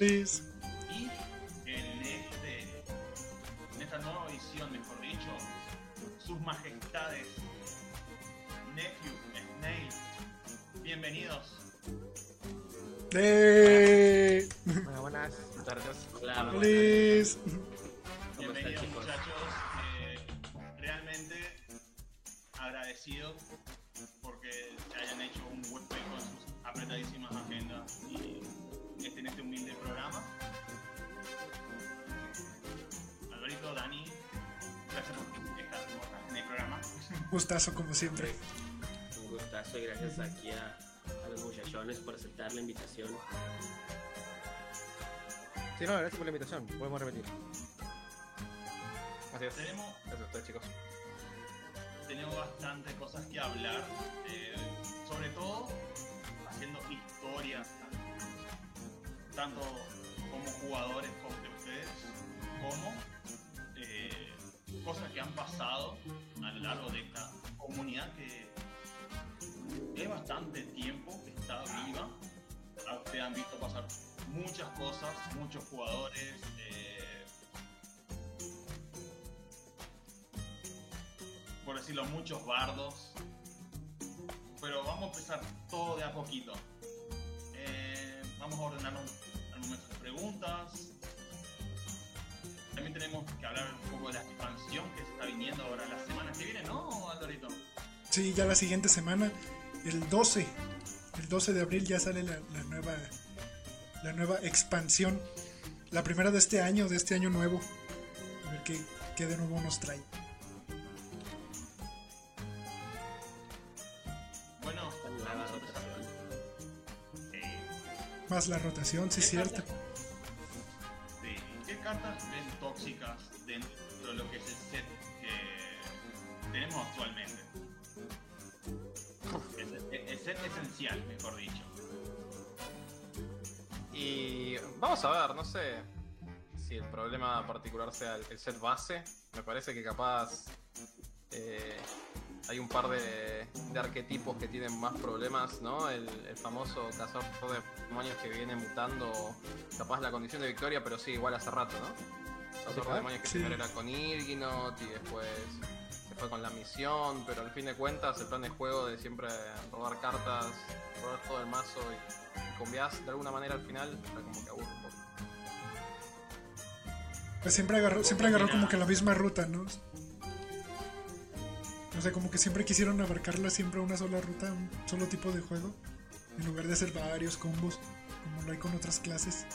Please. Gustazo como siempre. Un gustazo y gracias aquí a, a los muchachones por aceptar la invitación. Sí, no, gracias por la invitación. Podemos repetir. Así es. Tenemos, Gracias a ustedes, chicos. tenemos bastante cosas que hablar, eh, sobre todo haciendo historias, tanto como jugadores como de ustedes, como cosas que han pasado a lo largo de esta comunidad que es bastante tiempo que está viva. A Ustedes han visto pasar muchas cosas, muchos jugadores. eh, por decirlo, muchos bardos. Pero vamos a empezar todo de a poquito. Eh, vamos a ordenarnos al momento de preguntas. También tenemos que hablar un poco de la expansión que se está viniendo ahora la semana que viene, ¿no, Alvarito? Sí, ya la siguiente semana, el 12. El 12 de abril ya sale la, la nueva la nueva expansión. La primera de este año, de este año nuevo. A ver qué, qué de nuevo nos trae. Bueno, La empezar. rotación. Eh, Más la rotación, sí, ¿qué cierto. Sea el, el set base. Me parece que capaz eh, hay un par de, de arquetipos que tienen más problemas, ¿no? El, el famoso cazador de demonios que viene mutando capaz la condición de victoria, pero sí, igual hace rato, ¿no? Cazador de demonios que Sí. primero era con Irginot y después se fue con la misión, pero al fin de cuentas el plan de juego de siempre robar cartas, robar todo el mazo y, y combiás de alguna manera al final, era como que aburre un poco. Pues siempre agarró, siempre agarró como que la misma ruta, ¿no? O sea, como que siempre quisieron abarcarla siempre a una sola ruta, un solo tipo de juego, en lugar de hacer varios combos, como lo hay con otras clases.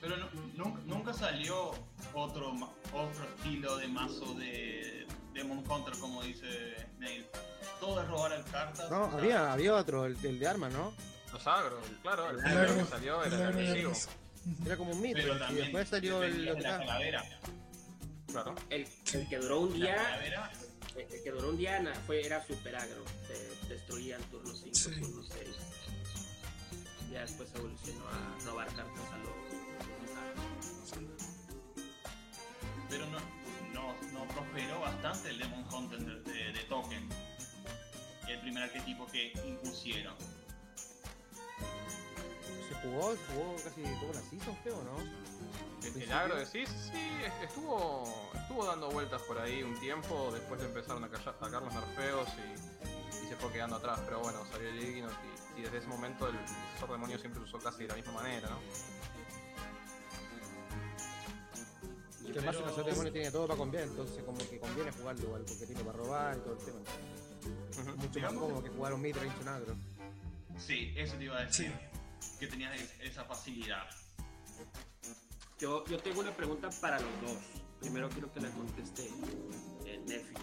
Pero no- nunca, nunca salió otro, otro estilo de mazo de Demon Hunter, como dice Neil. Todo es robar el cartas. No, había, había otro, el, el de arma, ¿no? Los agros, claro, el El primero agro, que salió era el agresivo. Era como un mito. Pero Y también después salió el de la calavera. Claro. El, el que duró un La día, calavera, el que duró un día na- fue, era super agro. Te destruía en turno 5, Sí. turno 6. Ya después evolucionó a robar cartas a los. pero no, no, no prosperó bastante el Demon Hunter de, de- de Token. El primer arquetipo que impusieron. Jugó, jugó casi toda la season, creo, ¿no? El, el agro decís, sí, es- estuvo, estuvo dando vueltas por ahí un tiempo, después le empezaron a callar- a los nerfeos y, y se fue quedando atrás, pero bueno, salió el Ignot y, y desde ese momento el Sor Demonio siempre lo usó casi de la misma manera, ¿no? Y que el Pero- de demonio tiene todo para cambiar, entonces como que conviene jugarlo igual, porque tiene para robar y todo el tema. Mucho más cómodo que jugar un midrange un agro. Sí, eso te iba a decir. Que tenías es- esa facilidad. Yo, yo tengo una pregunta para los dos. Primero quiero que la conteste eh, Nefi.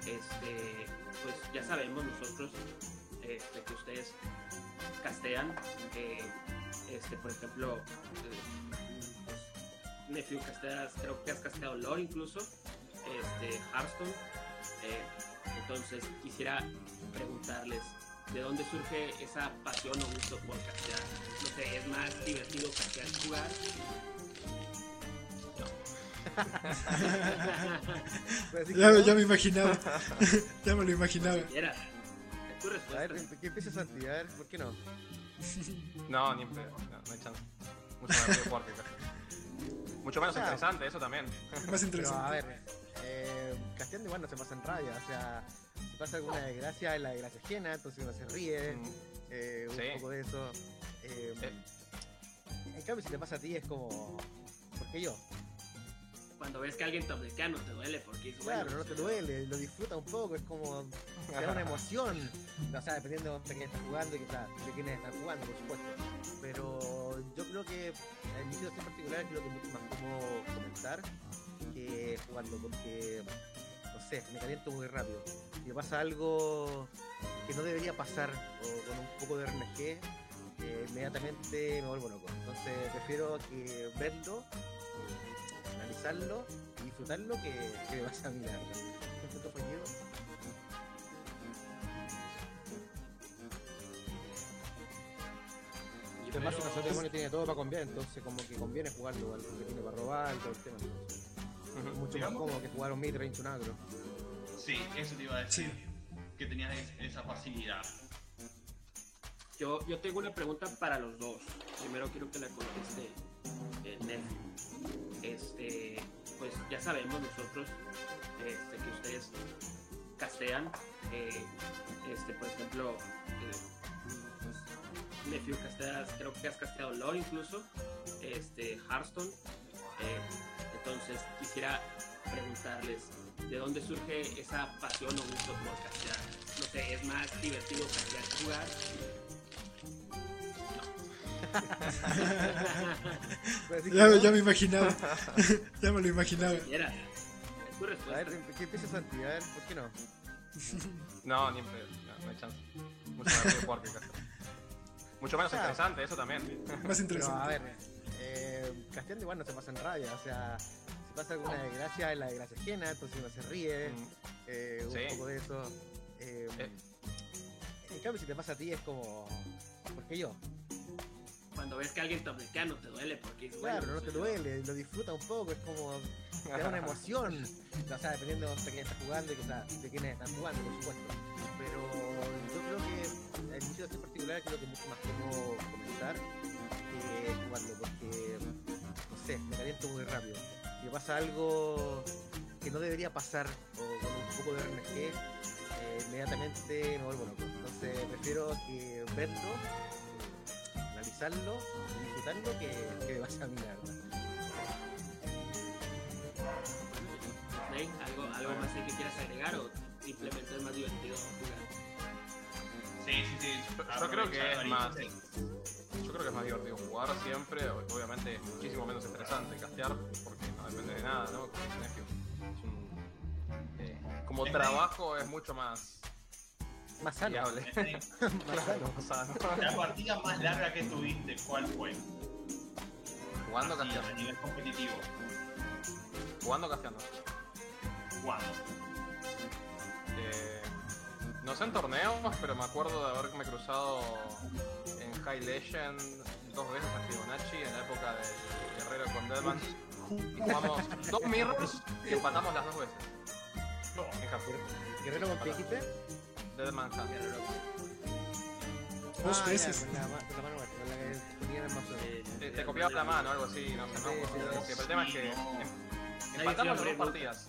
Este, pues ya sabemos nosotros este, que ustedes castean. eh, este, por ejemplo, eh, pues, Nefi casteas, creo que has casteado lore incluso. Este, Hearthstone. eh, entonces quisiera preguntarles. ¿De dónde surge esa pasión o gusto por castear? No sé, ¿es más divertido castear que jugar? Decir que Ya, no. ya me imaginaba. ya me lo imaginaba. Siquiera. Tu A ver, respuesta. que empiece Santi, a ver, ¿por qué no? No, ni en pedo, no, no hay chance. Mucho más Castear. Mucho menos Ah. interesante, eso también. Más Pero a interesante. ver, eh, casteando igual no se pasa en rabia, o sea, si pasa alguna desgracia, es la desgracia ajena, entonces uno se ríe, Mm, eh, un Sí. poco de eso. eh, Eh. En cambio, si te pasa a ti es como, ¿por qué yo? Cuando ves que alguien te obliga, no te duele porque es Claro, bueno. no te duele, lo disfruta un poco, es como, te da una emoción, o sea, dependiendo de quién estás jugando y claro, de quiénes están jugando, por supuesto. Pero yo creo que en mi situación particular creo que es mucho más cómodo comentar que jugando, porque, sé, me caliento muy rápido. Si me pasa algo que no debería pasar, o con un poco de RNG, eh, inmediatamente me vuelvo loco. Entonces prefiero que verlo, analizarlo y disfrutarlo que, que me pase a mí, Además, el tiene todo para conviene, entonces como que conviene jugarlo igual, porque tiene para robar y todo el tema. Ujú. mucho más cómodo que jugar un midrange un agro. Sí, eso te iba a decir. Que tenías es- esa facilidad. Yo, yo tengo una pregunta para los dos. Primero quiero que la conteste eh, Nelfi. Este, pues ya sabemos nosotros este, que ustedes castean. eh, este, por ejemplo, eh, pues, Nephew casteas, creo que has casteado LOL incluso. Este, Hearthstone. eh, entonces quisiera preguntarles de dónde surge esa pasión o gusto por castear. No sé, es más divertido castear que jugar. Así que Ya, no, ya me imaginaba. ya me lo imaginaba. Quieras. Es tu A respuesta. ver, que empiece Santi, a ver, ¿por qué no? No, ni en pedo, no, no hay chance. Mucho más divertido jugar que Castear. Mucho menos Ah. interesante, eso también. Más Pero a interesante. ver, eh, casteando igual no se pasa en rabia, o sea, pasa alguna desgracia, es la desgracia ajena, entonces uno se ríe, Mm, eh, un Sí. poco de eso. eh, Eh. En cambio, si te pasa a ti es como, ¿por qué yo? Cuando ves que alguien te obliga, no te duele porque es Claro, bueno. no te duele, lo disfruta un poco, es como, te da una emoción, o sea, dependiendo de quién estás jugando y o sea, de quiénes están jugando, por supuesto. Pero yo creo que en mi situación particular creo que es mucho más cómodo comentar que jugando, porque, no sé, me caliento muy rápido. Me pasa algo que no debería pasar, o con un poco de RNG, eh, inmediatamente me vuelvo loco. Entonces prefiero que verlo, analizarlo y disfrutarlo que, que pase a verdad. Ney, ¿Algo, ¿Algo más que quieras agregar o simplemente es más divertido jugar? Sí, sí, sí. Yo- yo creo que es más-. Yo creo que es más divertido jugar siempre, obviamente es muchísimo menos estresante castear, porque depende de nada, ¿no? Es un- eh, como Es trabajo es mucho más Más sano, más La partida más larga que tuviste, ¿cuál fue? jugando Así, a casteando. nivel competitivo. Jugando casteando. ¿Cuándo? Eh, no sé en torneos, pero me acuerdo de haberme cruzado en High Legend dos veces a Fibonacci en la época del Guerrero con Deadman. Y jugamos dos mirrors y empatamos las dos veces. En Japón. Guerrero con qué dijiste? Deadman Hunt. Dos Ah, veces. la, la mano muerta, con la que ponía en el mazo. Eh, Te, te copiaba la mano, algo así, no sé, no. Sí, sí, Como sí. que- pero el tema es que no. em- empatamos las dos partidas.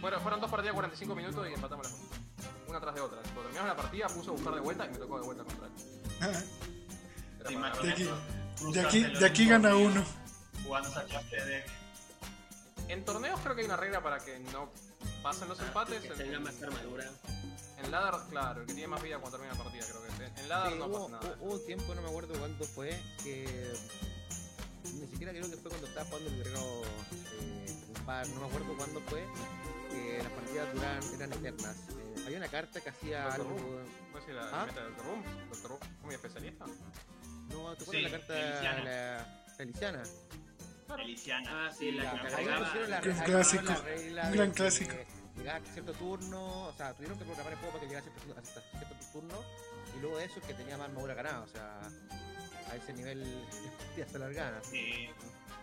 Fueron, fueron dos partidas de 45 minutos y empatamos las dos. Una tras de otra. Cuando terminamos la partida puse a buscar de vuelta y me tocó de vuelta contra él. Ah, Era ¿Te para- imaginas De aquí-? De aquí, de gana uno. Jugando esa clase de. En torneos creo que hay una regla para que no pasen los empates. Que En, tenga más armadura. en ladder, claro, el que tiene más vida cuando termina la partida, creo que es. En, ladder Sí, no hubo, pasa nada. hubo un tiempo, no me acuerdo cuándo fue, que ni siquiera creo que fue cuando estaba jugando el guerrero eh, un par, no me acuerdo cuándo fue, que las partidas duran, eran eternas. Eh, había una carta que hacía Doctor algo. ¿Puedes decir la ¿Ah? meta del Room? ¿Doctor Room? ¿Muy especialista? No, ¿te acuerdas Sí, la carta Feliciana. la Feliciana? Ah, sí, la que la, Un ahí clásico, un de gran que clásico. Llegaba a cierto turno, o sea, tuvieron que programar el juego para que llegara a cierto, hasta cierto turno, y luego de eso el que tenía más armadura ganaba, o sea, a ese nivel ya se alargaba. Eh,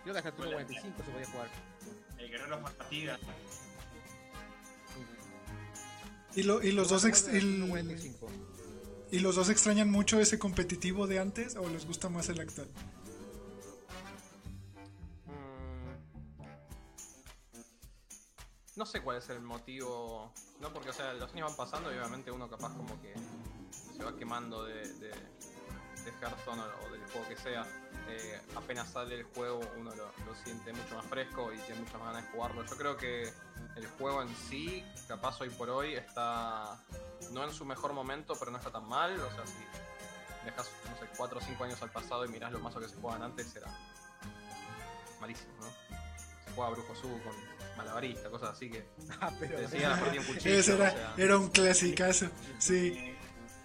Creo que hasta el turno Bueno, 45 se podía jugar. el guerrero fatiga. Y, lo- y los dos ex- el- 1.45. ¿Y los dos extrañan mucho ese competitivo de antes o les gusta más el actual? No sé cuál es el motivo. No, porque, o sea, los años van pasando y obviamente uno capaz como que se va quemando de, de, de Hearthstone o, del juego que sea. Eh, apenas sale el juego uno lo, lo siente mucho más fresco y tiene muchas más ganas de jugarlo. Yo creo que el juego en sí, capaz hoy por hoy, está no en su mejor momento, pero no está tan mal. O sea, si dejas, no sé, 4 o 5 años al pasado y mirás lo mazo que se jugaban antes, era malísimo, ¿no? Se jugaba Brujo Su con malabarista, cosas así que Ah, pero. te decía la partida en cuchillo. Ese era, o sea, era un clasicazo. Sí,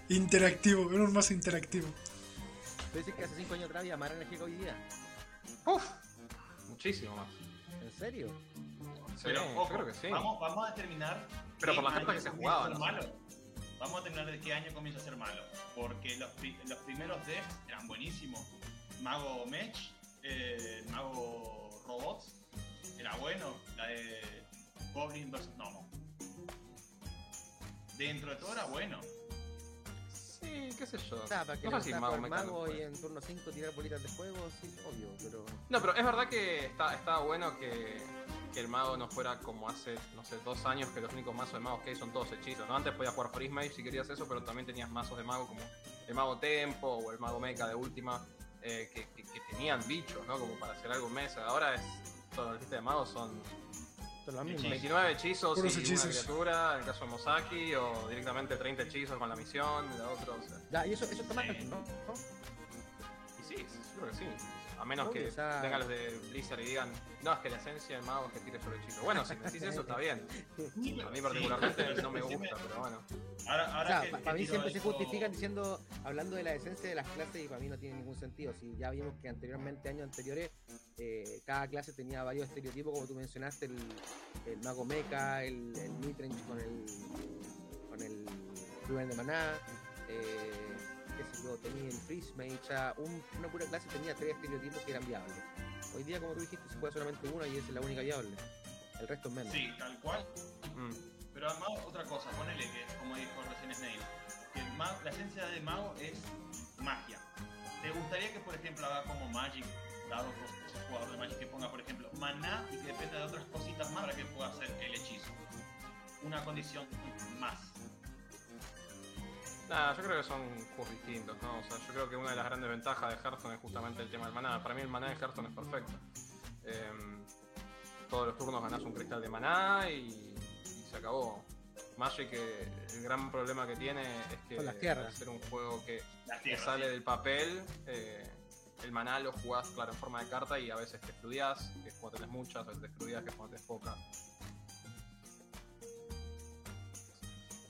interactivo, era un mazo interactivo. Dices que hace 5 años atrás había más energía que hoy día. ¡Uf! Muchísimo más. ¿En serio? Sí, Pero, ojo, creo que sí. vamos, vamos a determinar. Pero por las cartas que se a jugaban, malo. Vamos a determinar de qué año comienza a ser malo. Porque los, pri- los primeros decks eran buenísimos. Mago Mech, eh, Mago Robots, era bueno. La de Goblin vs. Gnomo. Dentro de todo era bueno. Sí, qué sé yo. Sea, para que no sé si Mago mago y en turno 5 tirar bolitas de fuego, sí, obvio, pero. No, pero es verdad que está, está bueno que, que el mago no fuera como hace, no sé, dos años que los únicos mazos de magos que hay son todos hechizos. ¿no? Antes podías jugar Freeze Mage si querías eso, pero también tenías mazos de mago como el mago Tempo o el mago Mecha de última, eh, que, que- que tenían bichos, ¿no? Como para hacer algo en mesa. Ahora es, la lista de magos son los. Sí. 29 hechizos Puros y hechizos. una criatura, en el caso de Mosaki, o directamente 30 hechizos con la misión, y la otra, o sea. Ya, y eso, eso está mal, Sí. ¿no? Y sí, creo que sí. A menos que vengan los de Blizzard y digan, no, es que la esencia del mago es que tire sobre hechizo. Bueno, si me decís eso está bien. A mí particularmente no me gusta, pero bueno. Ahora, O sea, que- pa- que para mí siempre se justifican diciendo, hablando de la esencia de las clases y para mí no tiene ningún sentido. Si ya vimos que anteriormente, años anteriores, eh, cada clase tenía varios estereotipos, como tú mencionaste, el, el mago mecha, el, el midrange con el con el Ruben de maná, eh, qué sé yo, tenía el freeze o sea, un- una pura clase tenía tres estereotipos que eran viables. Hoy día, como tú dijiste, se juega solamente uno y esa es la única viable. El resto es menos. Sí, tal cual. Mm. Pero además, otra cosa, ponele que, como dijo recién Snail, que el la esencia de mago es magia. ¿Te gustaría que, por ejemplo, haga como Magic, dado por jugador de Magic, que ponga, por ejemplo, maná y que dependa de otras cositas más para que pueda hacer el hechizo? Una condición más. Nada, yo creo que son juegos distintos, ¿no? O sea, yo creo que una de las grandes ventajas de Hearthstone es justamente el tema del maná. Para mí el maná de Hearthstone es perfecto. Em, todos los turnos ganás un cristal de maná y, y se acabó. Magic, eh, el gran problema que tiene es que las tierras. ser un juego que, sale del papel, eh, el maná lo jugás, claro, en forma de carta y a veces te fluideás, que es cuando tenés muchas, a veces te fluideás, que es cuando tenés pocas.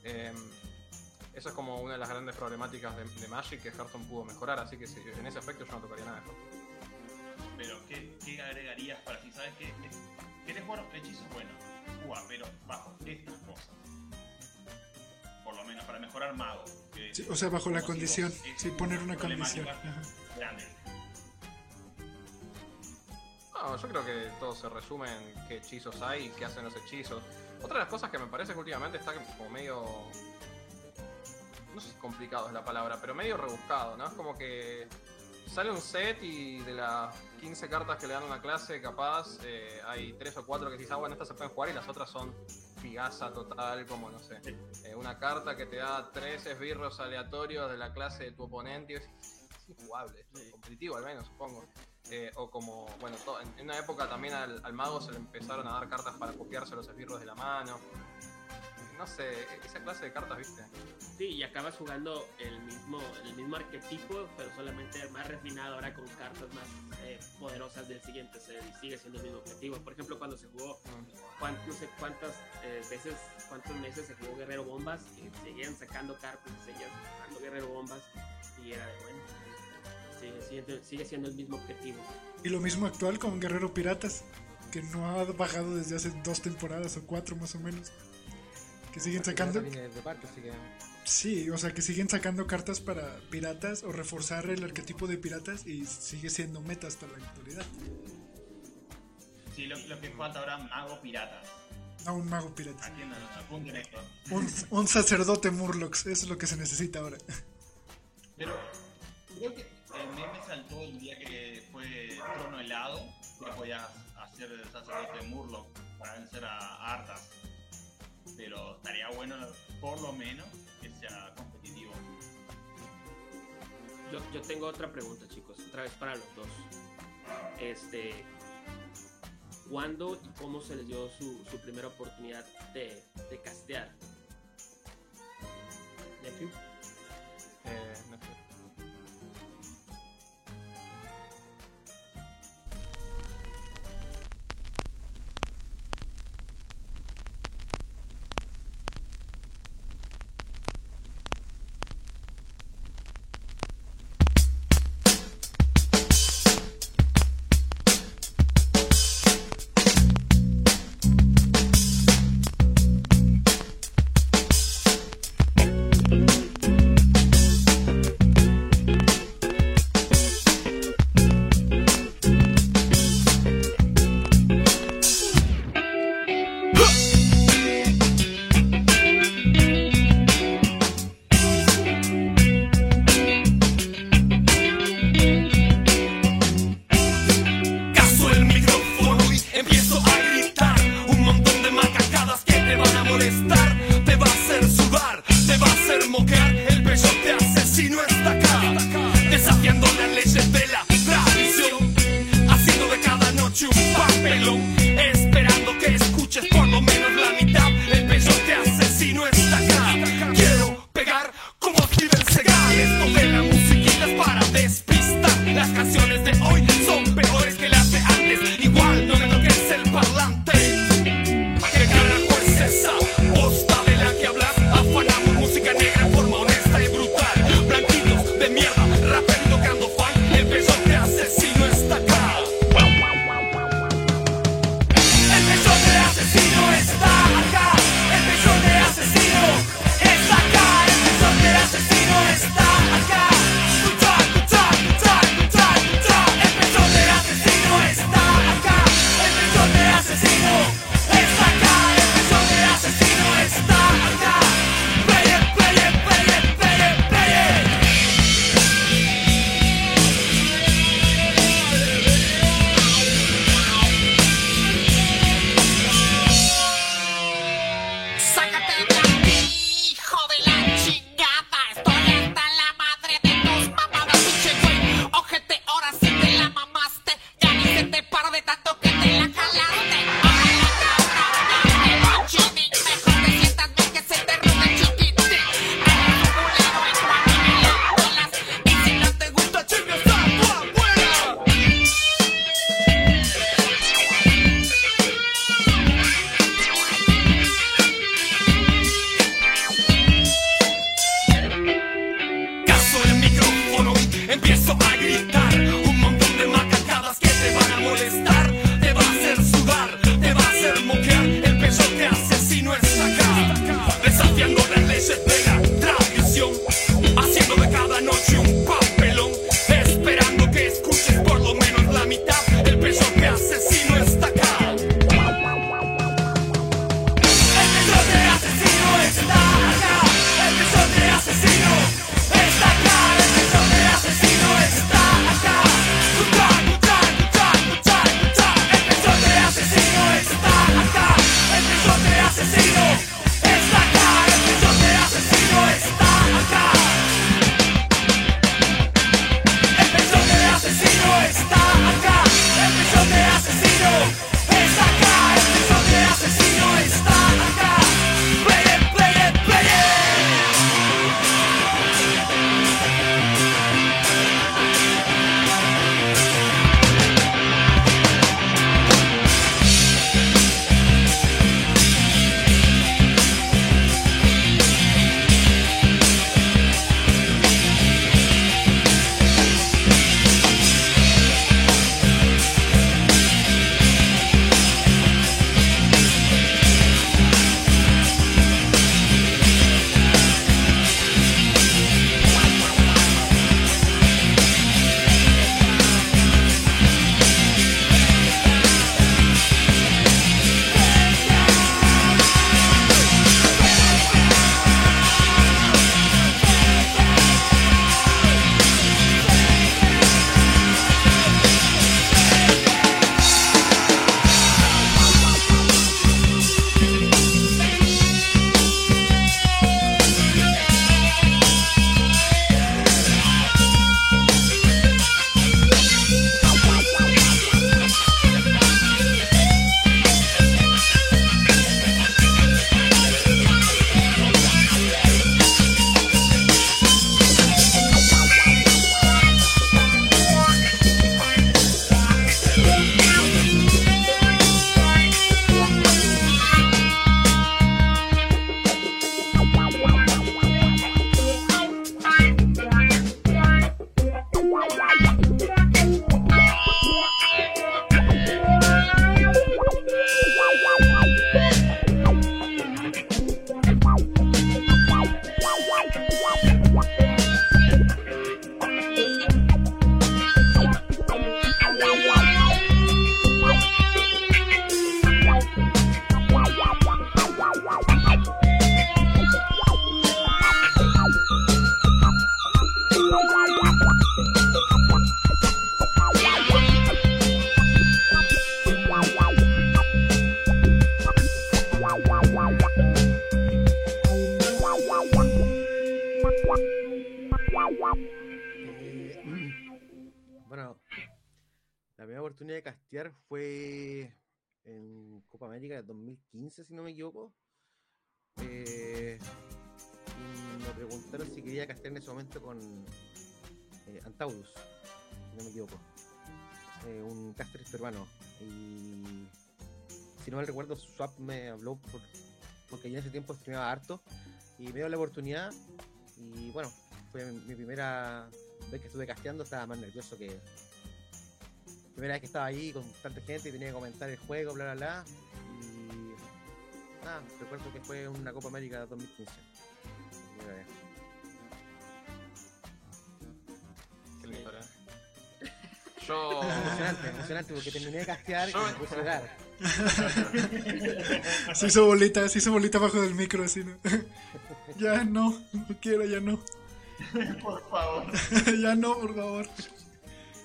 Em, eso es como una de las grandes problemáticas de, de Magic que Hearthstone pudo mejorar, así que sí, en ese aspecto yo no tocaría nada de Hearthstone. Pero, ¿qué, qué agregarías para si sabes que querés jugar hechizos? Bueno, juega, pero bajo estas cosas. Por lo menos para mejorar mago. que- Sí, o sea, bajo la si condición. Sí, poner una condición. Grande. No, yo creo que todo se resume en qué hechizos hay y qué hacen los hechizos. Otra de las cosas que me parece que últimamente está como medio. No sé si complicado es la palabra, pero medio rebuscado, ¿no? Es como que sale un set y de las 15 cartas que le dan a una clase, capaz eh, hay 3 o 4 que dices, ah, bueno, estas se pueden jugar y las otras son figaza total, como no sé. eh, una carta que te da 3 esbirros aleatorios de la clase de tu oponente y es, es injugable, es competitivo al menos, supongo. Eh, o como, bueno, en una época también al, al mago se le empezaron a dar cartas para copiarse los esbirros de la mano. No sé, esa clase de cartas, ¿viste? Sí, y acabas jugando el mismo, el mismo arquetipo, pero solamente más refinado ahora con cartas más eh, poderosas del siguiente set y sigue siendo el mismo objetivo. Por ejemplo, cuando se jugó, no sé cuántas eh, veces, cuántos meses se jugó Guerrero Bombas y seguían sacando cartas, y seguían sacando Guerrero Bombas y era de bueno. Sigue, siendo- sigue siendo el mismo objetivo. Y lo mismo actual con Guerrero Piratas, que no ha bajado desde hace dos temporadas o cuatro más o menos que siguen sacando. Sí, o sea, que siguen sacando cartas para piratas o reforzar el arquetipo de piratas y sigue siendo meta hasta la actualidad. Sí, lo, que falta ahora, mago pirata. A un mago pirata. Un, sacerdote Murlocs, eso es lo que se necesita ahora. Pero creo que el meme saltó el día que fue trono helado, que podías hacer sacerdote Murloc para vencer a Artas pero estaría bueno por lo menos que sea competitivo. Yo, yo tengo otra pregunta, chicos, otra vez para los dos. Este, ¿Cuándo y cómo se les dio su, su primera oportunidad de, de castear? ¿Nephew? Castear fue en Copa América de 2015, si no me equivoco. Eh, y me preguntaron si quería castear en ese momento con eh, Antaurus, si no me equivoco. Eh, un caster peruano. Y si no mal recuerdo, Swap me habló por- porque yo en ese tiempo streamaba harto y me dio la oportunidad. Y bueno, fue mi, mi primera vez que estuve casteando, estaba más nervioso que. Primera vez que estaba ahí con tanta gente y tenía que comentar el juego, bla bla bla. Y. Nada, recuerdo que fue una Copa América 2015. Primera vez. Qué linda historia. Yo. Emocionante, emocionante porque terminé de castear y me puse a llorar. Se hizo bolita, se hizo bolita abajo del micro, así, ¿no? ya no, no quiero, ya no. Por favor. ya no, por favor.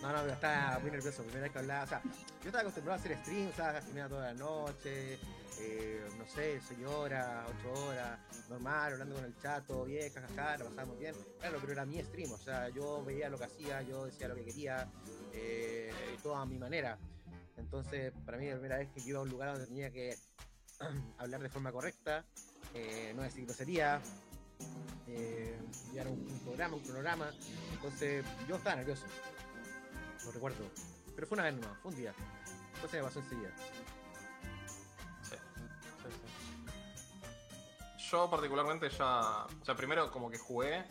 No, no, pero estaba muy nervioso. Primera vez que hablaba, o sea, yo estaba acostumbrado a hacer streams, o sea, toda la noche, eh, no sé, 6 horas, 8 horas, normal, hablando con el chato, bien, jajaja, lo pasábamos bien. Claro, pero era mi stream, o sea, yo veía lo que hacía, yo decía lo que quería, eh, y todo a mi manera. Entonces, para mí, la primera vez que iba a un lugar donde tenía que hablar de forma correcta, eh, no decir grosería, eh, llevar un, un programa, un cronograma. Entonces, yo estaba nervioso lo recuerdo. Pero fue una vez nomás, fue un día. Después se me pasó enseguida. Sí, sí, sí. Yo particularmente ya, o sea, primero como que jugué,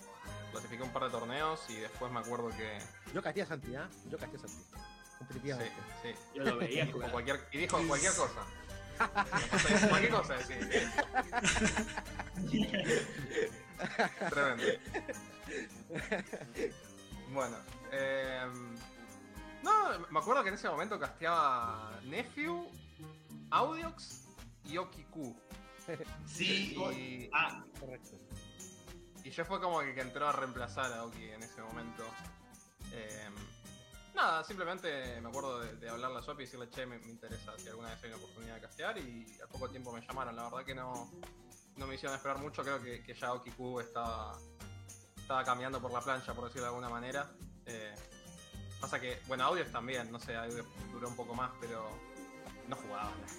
clasifiqué un par de torneos y después me acuerdo que Yo casté a Santi, ¿ah? Yo casté a Santi. sí, Competitivamente. sí, Yo lo veía dijo jugar. cualquier, y dijo cualquier cosa. cualquier cosa, sí. Tremendo. Bueno, eh, no, me acuerdo que en ese momento casteaba Nephew, Audiox y Okiku. Sí. Y, Ah, Correcto. y yo fue como que, que entró a reemplazar a Oki en ese momento. Eh, nada, simplemente me acuerdo de, de hablarle a Swap y decirle, che, me, me interesa si alguna vez hay una oportunidad de castear y al poco tiempo me llamaron. La verdad que no, no me hicieron esperar mucho, creo que, que ya Okiku estaba, estaba caminando por la plancha, por decirlo de alguna manera. Eh, pasa que, bueno, Audios también, no sé, Audios duró un poco más, pero no jugaba.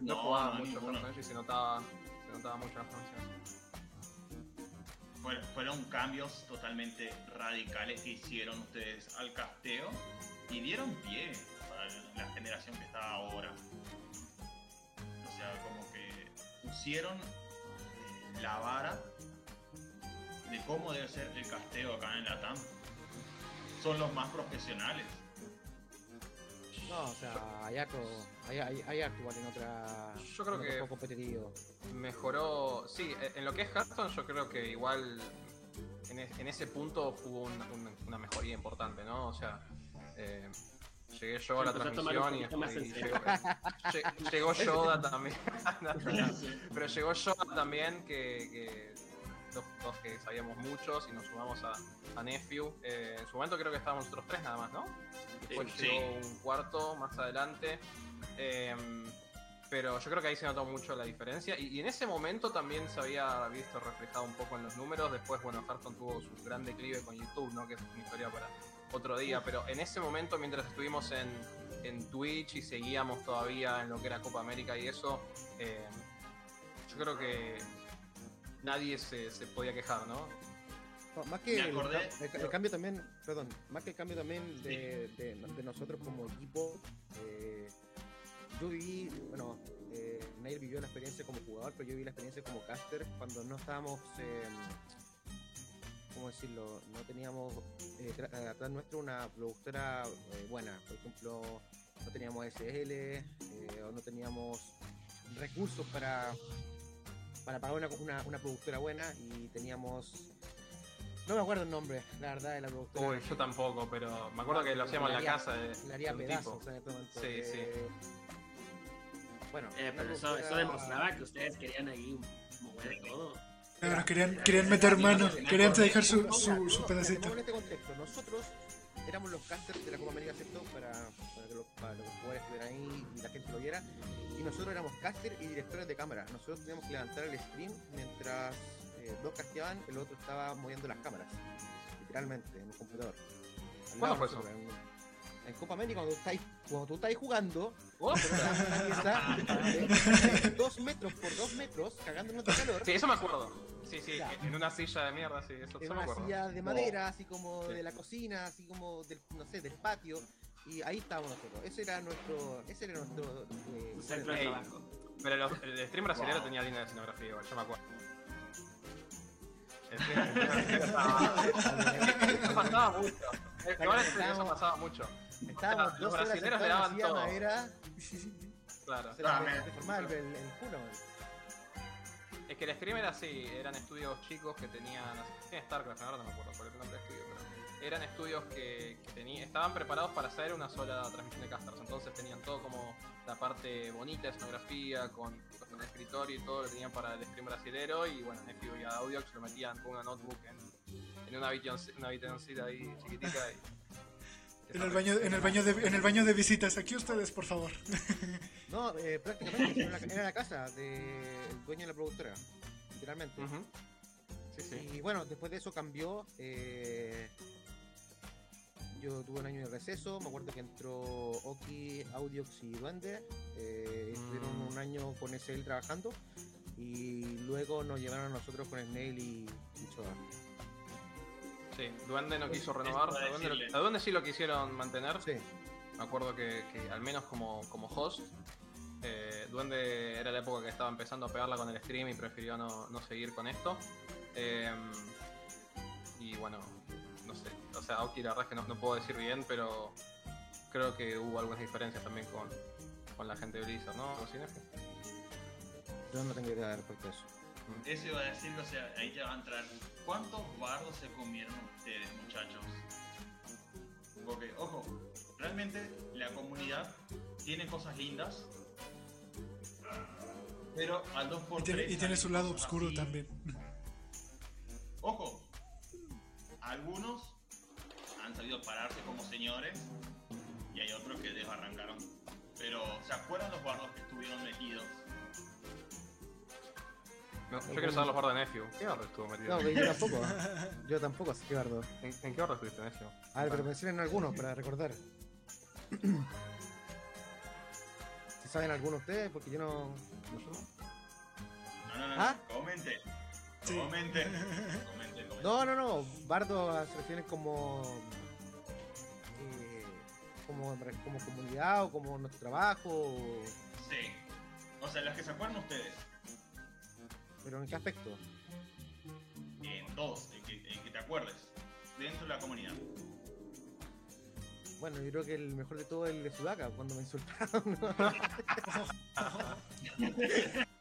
no, No, jugaba no, mucho. Fortnite y se notaba, se notaba mucho la. Fueron, fueron cambios totalmente radicales que hicieron ustedes al casteo y dieron pie a la generación que está ahora. O sea, como que pusieron eh, la vara de cómo debe ser el casteo acá en la TAM. Son los más profesionales. No, o sea, hay harto, hay, hay, hay harto igual en otra. Yo creo que- competitivo. Mejoró, sí, e- en lo que es Hearthstone yo creo que igual en, e- en ese punto hubo un- un- una mejoría importante, ¿no? O sea, eh, llegué yo a la transmisión y, y llegó, lle- llegó Yoda también. Pero llegó Yoda también, que, que dos, dos que sabíamos muchos y nos sumamos a, a Nephew. Eh, en su momento creo que estábamos nosotros tres nada más, ¿no? Después Sí. llegó un cuarto más adelante. Eh, pero yo creo que ahí se notó mucho la diferencia. Y, y en ese momento también se había visto reflejado un poco en los números. Después, bueno, Hearthstone tuvo su gran declive con YouTube, ¿no? Que es una historia para otro día. Pero en ese momento, mientras estuvimos en, en Twitch y seguíamos todavía en lo que era Copa América y eso, eh, yo creo que nadie se, se podía quejar, ¿no? No, más que el, cambio también, perdón, más que el cambio también de, de- de nosotros como equipo, eh, yo viví, bueno, eh, Nair vivió la experiencia como jugador, pero yo viví la experiencia como caster cuando no estábamos, eh, ¿cómo decirlo? No teníamos eh, atrás nuestro una productora eh, buena, por ejemplo, no teníamos SL eh, o no teníamos recursos para para pagar una, una, una productora buena y teníamos no me acuerdo el nombre, la verdad, de la productora. Uy, yo tampoco, pero me acuerdo que lo hacíamos en la casa de, Le haría pedazos tipo. en este momento. Sí, eh, Bueno, Eh, pero eso, eso demostraba que ustedes querían ahí mover todo. Claro, querían, querían meter mano, querían dejar su, su, su pedacito. en este contexto. Nosotros éramos los casters de la Copa América ¿cierto? para, para, que los, para que los jugadores estuvieran ahí y la gente lo viera. Y nosotros éramos caster y directores de cámara. Nosotros teníamos que levantar el stream mientras eh, dos casteaban, el otro estaba moviendo las cámaras, literalmente, en el computador. ¿Cuándo fue eso? En, Copa América, cuando tú estáis, cuando tú estáis jugando, Oh, de dos metros por dos metros, cagándonos de calor. Sí, eso me acuerdo. Sí, sí, Ya. en una silla de mierda, sí, eso, en eso me una acuerdo. silla de madera, así como Sí. de la cocina, así como del, no sé, del patio. Y ahí estábamos nosotros. Ese era nuestro, ese era nuestro eh, Un centro de trabajo. Pero los- el stream brasileño Wow. tenía línea de escenografía igual, yo me acuerdo. El stream- stream pasaba mucho. Igual pasaba mucho. Estábamos Los dos horas brasileros le sentados en daban de todo. madera. Claro. Se la Ah, el, el, el culo. Es que el stream era así, eran estudios chicos que tenían. Tiene StarCraft, ahora no me acuerdo cuál era el nombre del estudio, pero eran estudios que, que tení- estaban preparados para hacer una sola transmisión de casters. Entonces tenían todo como la parte bonita de escenografía, con, con el escritorio y todo lo tenían para el stream brasilero. Y bueno, Nephew y Audiox lo metían con una notebook en, en una habitación- una habitacioncita ahí chiquitica. Y, En el baño, en el baño de, en el baño de visitas. Aquí ustedes, por favor. No, eh, prácticamente era la, era la casa del dueño de la productora, literalmente. Sí, sí. Y bueno, después de eso cambió. eh, yo tuve un año de receso, me acuerdo que entró Oki, Audiox y Duende. eh, estuvieron Mm. un año con SL trabajando. Y luego nos llevaron a nosotros con Snail y, y Choa. Sí, Duende no quiso renovar. A Duende, lo- decirle. a Duende sí lo quisieron mantener. Sí, Me acuerdo que, que al menos como, como host, eh, Duende era la época que estaba empezando a pegarla con el stream y prefirió no, no seguir con esto. Eh, y bueno, no sé. O sea, Aoki la verdad es que no, no puedo decir bien, pero creo que hubo algunas diferencias también con, con la gente de Blizzard, ¿no? Yo no tengo idea respecto a eso. Eso iba a decir, o sea, ahí ya va a entrar. ¿Cuántos bardos se comieron ustedes, muchachos? Porque, ojo, realmente la comunidad tiene cosas lindas, pero al 2x3 Y tiene, y tiene su lado oscuro también. Ojo, algunos han sabido pararse como señores y hay otros que desbarrancaron. Pero, ¿se acuerdan los bardos que estuvieron metidos? No, yo quiero saber los bardos de Nephew. ¿Qué bardo estuvo metido? No, que yo tampoco. Yo tampoco, así que bardo. ¿En, en qué bardo estuviste, Nephew? A ver, pero mencionen algunos para recordar. ¿Se saben algunos ustedes? Porque yo no. no sé. No, no, no, ¿Ah? comente. Sí. Comente. Comente, comente. No, no, no. Bardo se refieren como. eh, como, como comunidad o como nuestro trabajo. o- Sí. O sea, las que se acuerdan ustedes, Pero en qué aspecto. en todos, en que, en que te acuerdes, dentro de la comunidad. Bueno, yo creo que el mejor de todo es el de Sudaka, cuando me insultaron.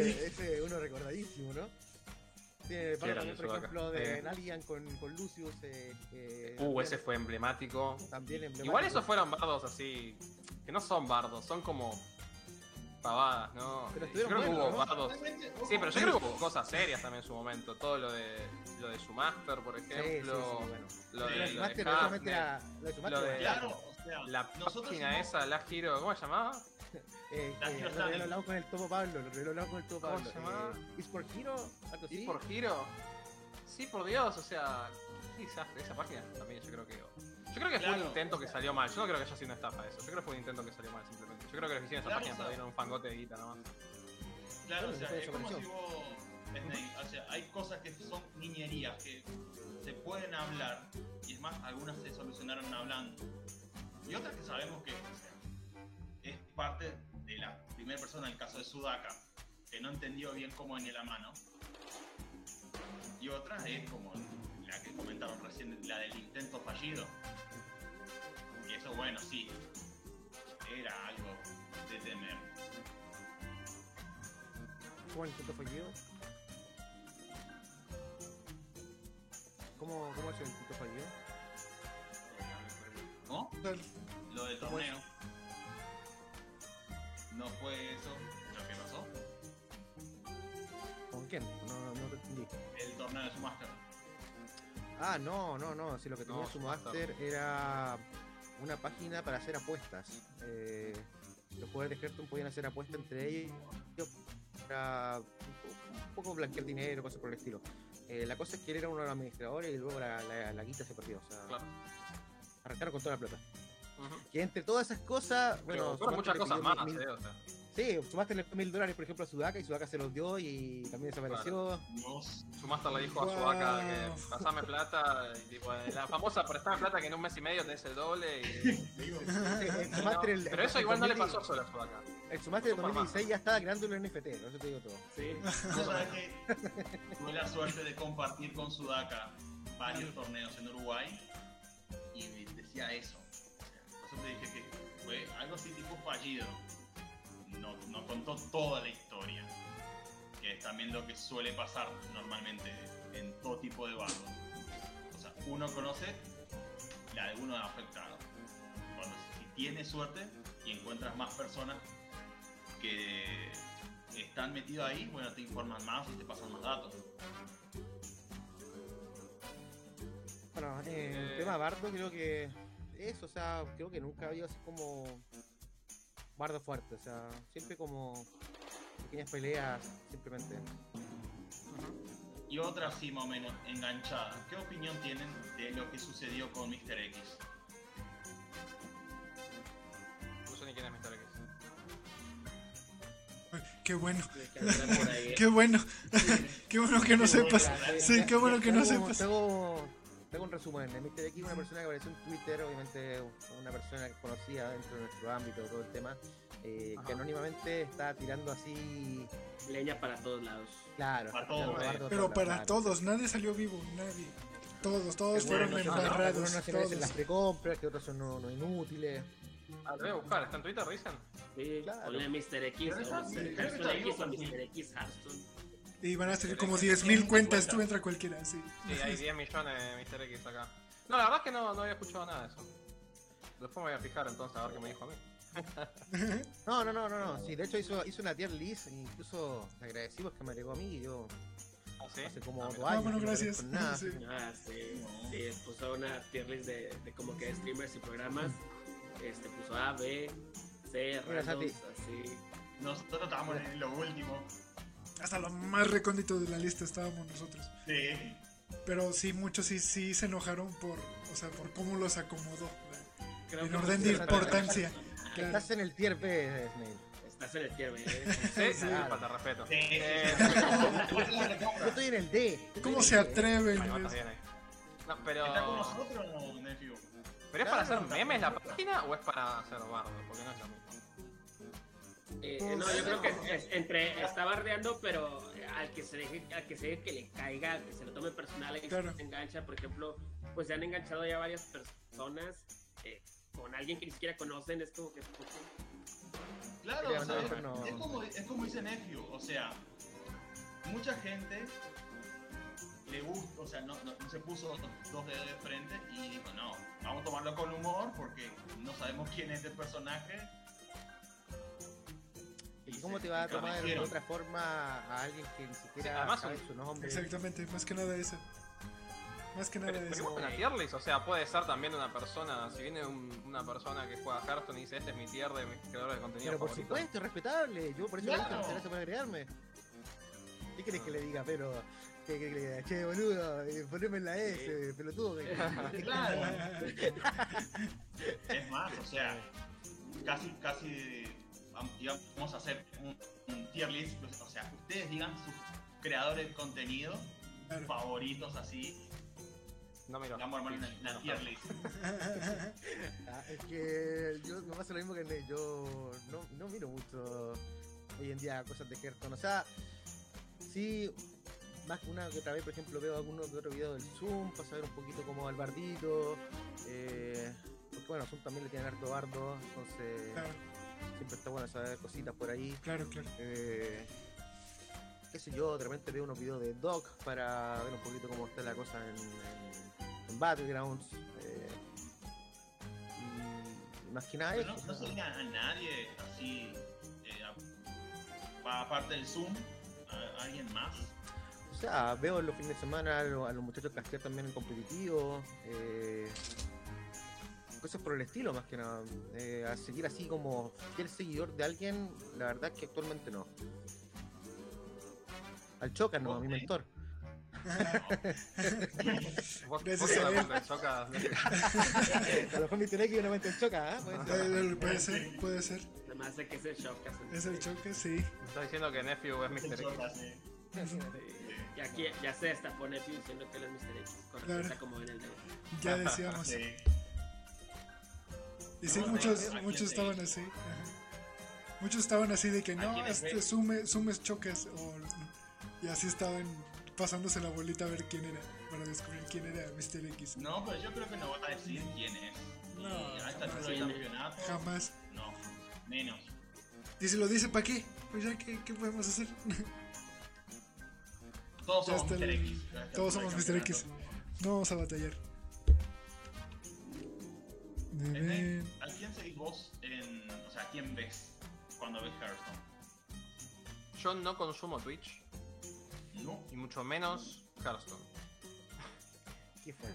ese, sí. ese uno recordadísimo, ¿no? Tiene Sí, por ejemplo, acá. de Eh. Alien con, con Lucius. Eh, eh, uh, también- ese fue emblemático. También emblemático. Igual esos fueron bardos así, que no son bardos, son como pavadas, ¿no? Pero yo creo que hubo ¿no? bardos. Sí, pero yo creo que hubo cosas serias también en su momento. Todo lo de lo de su master, por ejemplo. Lo de, de Master, lo de su La página esa, la Giro, ¿cómo se llamaba? Eh, eh, lo lo con el Topo Pablo, lo lo hablamos con el Topo ¿Cómo Pablo. se? Eh, ¿Es por Hero? ¿Algo ¿Y así? por Giro? Sí, por Dios, o sea. desastre, esa página también yo creo que. Yo creo que fue un intento que salió mal. Yo no creo que haya sido una estafa eso. Yo creo que fue un intento que salió mal simplemente. Yo creo que que hicieron esa Claro, página o sea- perdieron un fangote de guita nomás. Claro, o sea, es como si vos, Snake, o sea, hay cosas que son niñerías que se pueden hablar y es más, algunas se solucionaron hablando y otras que sabemos que o sea, es parte de la primera persona, el caso de Sudaka, que no entendió bien cómo venía la mano y otra es como la que comentaron recién, la del intento fallido. Y eso, bueno, sí, era algo de temer. ¿Cómo el intento fallido? ¿Cómo, cómo es el intento fallido? ¿No? Lo del ¿Cómo torneo. No fue eso lo que pasó. ¿Con quién? No, no te entendí. El torneo de su máster. Ah, no, no, no. Si lo que tenía No, su su master era una página para hacer apuestas. Eh, los jugadores de Hearthstone podían hacer apuestas entre ellos para un po- un poco blanquear dinero, cosas por el estilo. Eh, la cosa es que él era uno de los administradores y luego la, la, la guita se perdió. O sea, Claro. arrancaron con toda la plata. Que entre todas esas cosas, bueno, Pero muchas sumaste cosas más, mil- eh, o sea. Sí, sumaste mil dólares, por ejemplo, a Sudaka y Sudaka se los dio y también desapareció. Dios. Sumaster le dijo a. Sudaca que pasame plata, y tipo, la famosa prestame plata que en un mes y medio tenés el doble. Y, Digo, Eh, el no. El- pero eso igual no le 2000 pasó solo a Sudaca. El Sumatra de Fue por 2016 ya estaba creando un NFT, eso te digo todo. Sí. Que tuve la suerte de compartir con Sudaka varios torneos en Uruguay y decía eso. Eso te dije que fue algo así tipo fallido. No, no contó toda la historia, que es también lo que suele pasar normalmente en todo tipo de bardos. O sea, uno conoce la de uno afectado. Cuando si tienes suerte y encuentras más personas que están metidos ahí, bueno, te informan más y te pasan más datos. Bueno, eh, Eh. el tema Bardo creo que eso, o sea, creo que nunca había así como Bardo fuerte, o sea, siempre como pequeñas peleas, simplemente. Y otra así más o menos enganchada. ¿Qué opinión tienen de lo que sucedió con Mr. X? No sé ni quién es Mr. X. Qué bueno, ahí. qué bueno. qué bueno que no sepas. Sí, qué bueno que no sepas. Hago, te hago un resumen. El Mr. X es una persona que apareció en Twitter, obviamente una persona conocida dentro de nuestro ámbito, todo el tema, eh, que anónimamente está tirando así, Leña para todos lados. claro, Para todos, Pero para lados, todos, nadie salió vivo, nadie. Todos, todos Que fueron embarrados. No se merecen las precompras, que otros son no, no inútiles. Ah, lo voy a buscar, ¿está en Twitter, dicen? Sí, Claro. ponle Mr. X Mr. X o. Mr. X Hearthstone. Y van a ser como Tiene 10.000 muchas cuentas, tú entra cualquiera, sí. Sí, hay 10 millones de Mr. X acá. No, la verdad es que no, no había escuchado nada de eso. Después me voy a fijar entonces a ver qué me dijo a mí. No, no, no, no, no. Sí, de hecho hizo, hizo una tier list, incluso agradecidos que me agregó a mí y yo ¿Ah, sí? hace como Ah, dos años. bueno, no gracias. nada. Sí. Ah, sí, sí, puso una tier list de, de como que streamers y programas. Este puso A, B, C, randoms, así. Nosotros estábamos en lo último. Hasta lo más recóndito de la lista estábamos nosotros. Sí. Pero sí, muchos sí, sí se enojaron por, o sea, por cómo los acomodó. Creo En que orden de importancia. Claro. Estás en el tier B, Snail. Estás en el tier B. Sí, Sí. me falta respeto. Sí, Eh, Yo estoy en el D. ¿Cómo se atreven? Ahí va, está bien ahí. No, pero. ¿Está con nosotros o no? ¿Pero es para hacer memes la página o es para hacer bardo? Porque no es lo mismo. Eh, no, yo creo que es- entre está bardeando, pero al que se deje, al que se deje que le caiga, al que se lo tome personal, y que Claro. se engancha, por ejemplo, pues se han enganchado ya varias personas eh, con alguien que ni siquiera conocen, es como que Claro, Sí, o sea, no, es, no. es como, es como dice Nephew, o sea, mucha gente le gusta, o sea, no, no- no se puso dos dedos de frente y dijo, no, vamos a tomarlo con humor porque no sabemos quién es el personaje. ¿Y cómo te va a tomar de otra forma a alguien que ni siquiera Sí, además sabe su nombre? Exactamente, más que nada eso. Más que nada Pero, pero eso. una tier list, o sea, puede ser también una persona, si viene un- una persona que juega Hearthstone y dice este es mi tier de mis creadores de contenido Pero por favorito. supuesto, es respetable. Yo por eso le Claro. gracias por agregarme. ¿Qué querés que le diga? Pero, ¿qué querés que le diga? Che, boludo, eh, poneme en la S, pelotudo. que- Claro. es más, o sea, casi, casi vam- íbamos a hacer un, un tier list, pues, o sea, ustedes digan sus creadores de contenido Claro. favoritos así, No miro. vamos a armar una, una tier list. Ah, es que yo me pasa lo mismo que Ney, yo no, no miro mucho hoy en día cosas de Hearthstone. O sea, sí, más que una que otra vez, por ejemplo, veo alguno que otro video del Zoom para saber un poquito cómo va el bardito. Eh, porque bueno, Zoom también le tiene harto bardo, entonces Claro, siempre está bueno saber cositas por ahí. claro, claro. Eh, qué sé yo, de repente veo unos videos de Doc para ver un poquito cómo está la cosa en, en- en Battlegrounds. eh, y más que nada Pero eso. no, no se le a nadie así, eh, a- aparte del Zoom, a, alguien más. O sea, veo en los fines de semana a, lo- a los muchachos castear también en competitivo. eh, cosas por el estilo, más que nada. Eh, a seguir así como fiel seguidor de alguien, la verdad es que actualmente no. Al Choca, no, a mi mentor. Vos, Choca, A lo mejor Mr. X no me choca, ¿eh? Puede ser. Puede ser, puede ser. Nada más sé que es el shock. Es el choque, sí. Me estás diciendo que Nephew es Mr. X. Y aquí ya se destapó Nefi diciendo que él es Mr. X. Con Claro. receta como en el de. Ya decíamos. Y sí, muchos, ¿a quién muchos estaban así. ajá. Muchos estaban así de que ¿A no, este sume, sumes chocas. O, y así estaban pasándose la bolita a ver quién era. Para descubrir quién era Mr. X. No, pero yo creo que no va a decir quién es. No, a esta jamás. altura del campeonato. Jamás. No, menos. Y si lo dice, ¿para qué? Pues ya, ¿qué, qué podemos hacer? Todos Ya somos Mr. X. Todos somos Mr. X. No vamos a batallar. Nene, ¿A quién seguís vos en. O sea, ¿a quién ves cuando ves Hearthstone? Yo no consumo Twitch, No. y mucho menos Hearthstone. ¿Qué fue?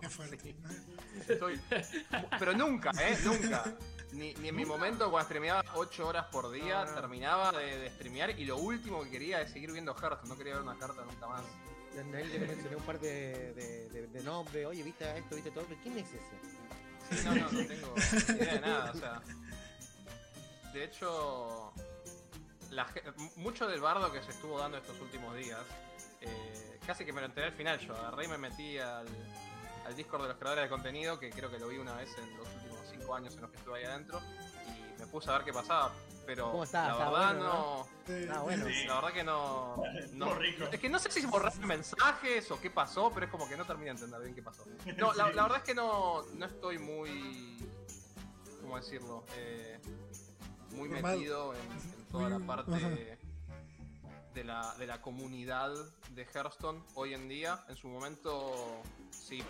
Qué fuerte. Estoy... Pero nunca, ¿eh? Nunca. Ni, ni en mi momento cuando streameaba 8 horas por día, No, no. terminaba de, de streamear y lo último que quería es seguir viendo Hearthstone, no quería ver una carta nunca más. Él le mencioné un par de, de, de, de nombres. Oye, ¿viste esto? ¿Viste todo? ¿Pero ¿Quién es ese? Sí, no, no, no tengo ni idea de nada, o sea. De hecho, la mucho del bardo que se estuvo dando estos últimos días, eh, casi que me lo enteré al final yo. Agarré y me metí al, al Discord de los creadores de contenido, que creo que lo vi una vez en los últimos 5 años en los que estuve ahí adentro, y me puse a ver qué pasaba. Pero ¿Cómo está? la Está verdad bueno, no. Eh, Ah, bueno. Sí. La verdad que no. no Muy rico. Es que no sé si borrar mensajes o qué pasó, pero es como que no termino de entender bien qué pasó. No, la, verdad es que no, no estoy muy. ¿Cómo decirlo? Eh, muy metido en, en toda la parte de la, de la comunidad de Hearthstone hoy en día. En su momento, sí,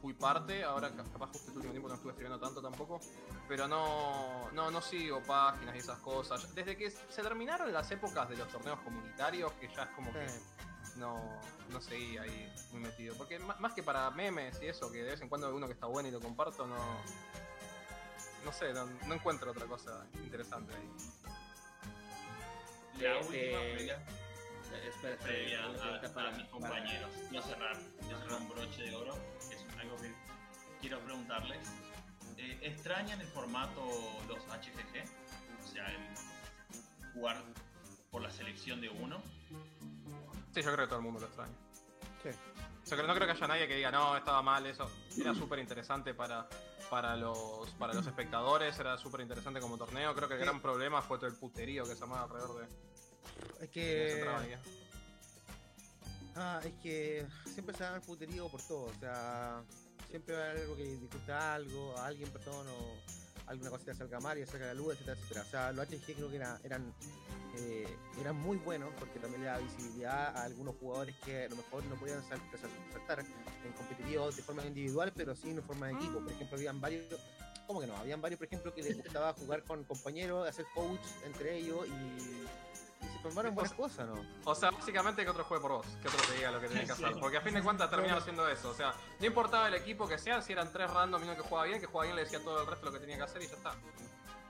fui parte. Ahora, ca- capaz, justo este último tiempo no estuve escribiendo tanto tampoco. Pero no, no, no sigo páginas y esas cosas. Desde que se terminaron las épocas de los torneos comunitarios, que ya es como que no, no seguí ahí muy metido. Porque más que para memes y eso, que de vez en cuando hay uno que está bueno y lo comparto, no. No sé, no, no encuentro otra cosa interesante ahí. La Eh, última eh, previa, Eh, Espera, espera, previa a, mis compañeros. Yo cerrar, yo cerrar un broche de oro, algo que quiero preguntarles. Eh, ¿Extrañan el formato los HGG? O sea, el jugar por la selección de uno. Sí, yo creo que todo el mundo lo extraña. Sí. O sea, que no creo que haya nadie que diga, no, estaba mal eso. Era súper interesante para, para, los, para los espectadores, era súper interesante como torneo. Creo que el Sí. gran problema fue todo el puterío que se armaba alrededor de Es que. Ah, es que siempre se da el puterío por todo. O sea, siempre va a haber algo que disgusta algo, a alguien, perdón, o alguna cosita salga mal y salga a la luz, etcétera, etcétera. O sea, los HG creo que era- eran, eh, eran muy buenos porque también le da visibilidad a algunos jugadores que a lo mejor no podían sal- sal- saltar en competitivos de forma individual, pero sí en forma de equipo. Por ejemplo, habían varios. ¿Cómo que no? Habían varios, por ejemplo, que les gustaba jugar con compañeros, hacer coach entre ellos y, formaron buenas cosas, ¿no? O sea, básicamente que otro juegue por vos, que otro te diga lo que tenés que hacer. Porque a fin de cuentas terminaron haciendo eso. O sea, no importaba el equipo que sea, si eran tres random y uno que jugaba bien, que jugaba bien le decía todo el resto lo que tenía que hacer y ya está.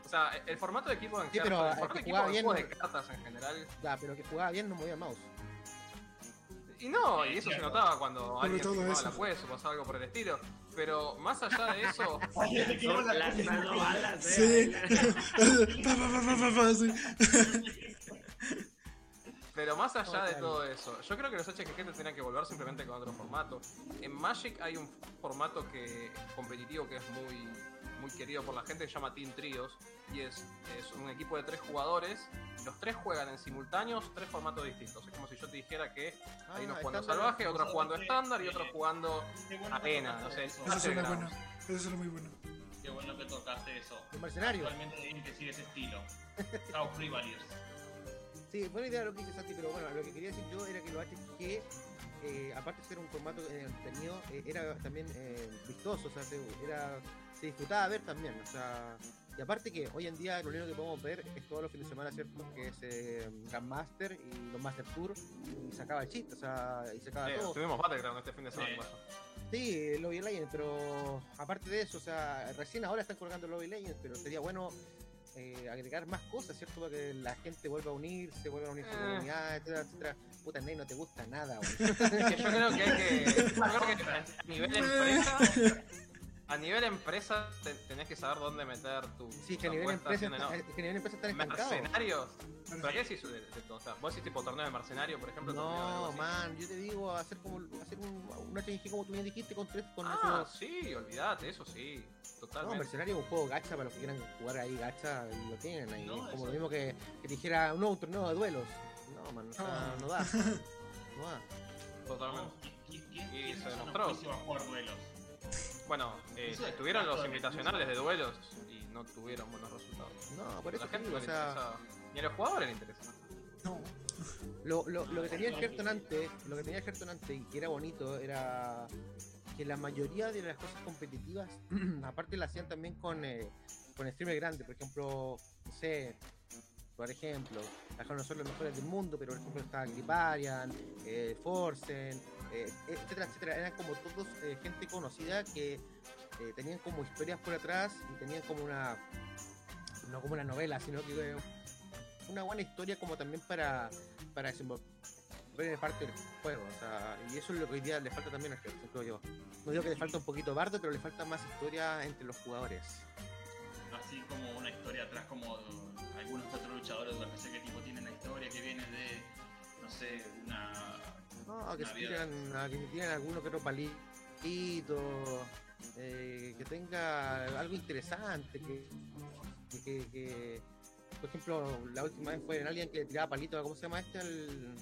O sea, el formato de equipo en Sí, pero el formato que de equipo bien no- de cartas en general. Ya, pero que jugaba bien no movía el mouse. Y no, y eso se notaba cuando alguien todo se jugaba eso. la juez o pasaba algo por el estilo. Pero más allá de eso, eh. Sí. Pero más allá de todo eso, yo creo que los HGG te tenían que volver simplemente con otro formato. En Magic hay un formato que competitivo que es muy, muy querido por la gente que se llama Team Trios y es, es un equipo de tres jugadores. Los tres juegan en simultáneos tres formatos distintos. Es como si yo te dijera que hay unos Ah, jugando salvaje, otros jugando estándar y otros jugando arena. No sé, eso. Suena bueno. Eso suena muy bueno. Qué bueno que tocaste eso. Los mercenarios. Actualmente tienen que seguir ese estilo. Chao, Frivaliers. Sí, buena idea lo que dice Santi, pero bueno, lo que quería decir yo era que los HG, eh, aparte de ser un formato entretenido, eh, era también eh, vistoso, o sea, se, era, se disfrutaba ver también, o sea, y aparte que hoy en día lo único que podemos ver es todos los fines de semana, ¿cierto? Que es eh, Grandmaster y los Master Tour, y sacaba el chiste, o sea, y sacaba todo. tuvimos Battleground este fin de semana. Sí, Lobby Legends, pero aparte de eso, o sea, recién ahora están colgando Lobby Legends, pero sería bueno eh, agregar más cosas, ¿cierto? Para que la gente vuelva a unirse, vuelva a unirse a Ah. la comunidad, etcétera, etcétera. Puta, Ney, no te gusta nada, güey. Yo creo que hay que. Yo creo que a nivel empresa. A nivel empresa te- tenés que saber dónde meter tu. Sí, que a nivel empresa, ¿sí o no? es que a nivel empresa están estancados. ¿Mercenarios? ¿Pero qué decís de, de todo? O sea, vos decís tipo torneo de mercenario, por ejemplo. No, man, yo te digo, hacer como hacer un, una TNG como tú bien dijiste, con tres, con Ah, esos- sí, olvídate, eso sí. No. Mercenario es un juego gacha para los que quieran jugar ahí gacha y lo tienen ahí. No, es como eso- lo mismo que, que dijera un torneo de duelos. No, man, No. no da. No da. Totalmente. ¿Qui- qui- Y se demostró. jugar duelos? Bueno, eh, estuvieron los invitacionales de duelos y no tuvieron buenos resultados. No, por eso la te gente digo, no o sea. Ni a los jugadores le interesa. No. lo, lo, lo que tenía el Hearthstone antes, lo que tenía el Hearthstone antes y que era bonito era que la mayoría de las cosas competitivas, aparte la hacían también con, eh, con streamers grandes, por ejemplo, no sé, por ejemplo, las no son los mejores del mundo, pero por ejemplo estaba Griparian, eh, Forsen, eh, etcétera, etcétera, eran como todos eh, gente conocida que eh, tenían como historias por atrás y tenían como una, no como una novela, sino que eh, una buena historia como también para, para desenvolver parte del juego, y eso es lo que hoy día le falta también al creo yo. No digo que le falta un poquito bardo, pero le falta más historia entre los jugadores. Así como una historia atrás, como algunos otros luchadores de UFC que tipo tienen una historia que viene de, no sé, una... No, que se tiran, a que tiran alguno que otro palito, eh, que tenga algo interesante, que, que, que- por ejemplo, la última vez fue en alguien que tiraba palito, ¿cómo se llama este? El,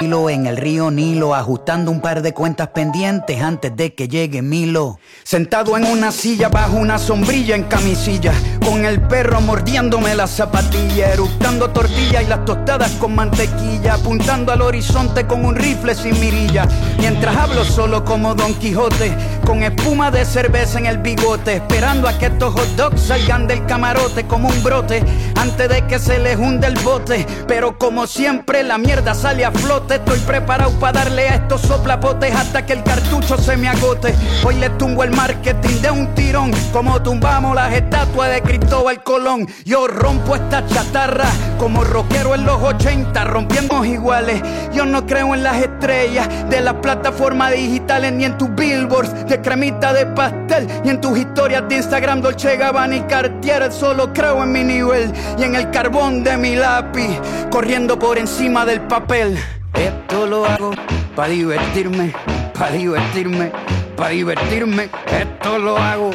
Nilo en el río Nilo, ajustando un par de cuentas pendientes antes de que llegue Milo. Sentado en una silla bajo una sombrilla en camisilla, con el perro mordiéndome la zapatilla, eructando tortilla y las tostadas con mantequilla, apuntando al horizonte con un rifle sin mirilla. Mientras hablo solo como Don Quijote, con espuma de cerveza en el bigote, esperando a que estos hot dogs salgan del camarote como un brote, antes de que se les hunde el bote. Pero como siempre, la mierda sale a flote. Estoy preparado para darle a estos soplapotes hasta que el cartucho se me agote. Hoy le tumbo el marketing de un tirón, como tumbamos las estatuas de Cristóbal Colón. Yo rompo esta chatarra como rockero en los 80, rompiendo iguales. Yo no creo en las estrellas de las plataformas digitales, ni en tus billboards de cremita de pastel, ni en tus historias de Instagram, Dolce Gabbana y Cartier. Solo creo en mi nivel y en el carbón de mi lápiz, corriendo por encima del papel. Esto lo hago para divertirme, para divertirme, para divertirme. Esto lo hago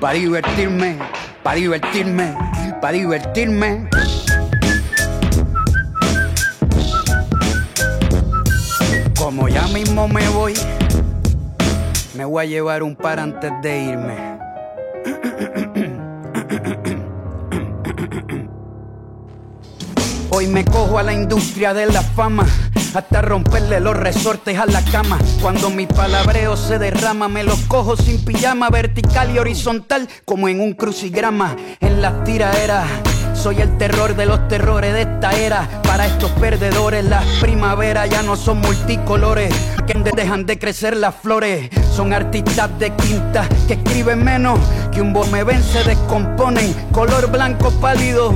para divertirme, para divertirme, para divertirme. Como ya mismo me voy, me voy a llevar un par antes de irme. Hoy me cojo a la industria de la fama hasta romperle los resortes a la cama. Cuando mi palabreo se derrama, me los cojo sin pijama, vertical y horizontal, como en un crucigrama. En las tiraderas, soy el terror de los terrores de esta era. Para estos perdedores, las primaveras ya no son multicolores, dejan de crecer las flores. Son artistas de quinta que escriben menos que un me ven, se descomponen. Color blanco pálido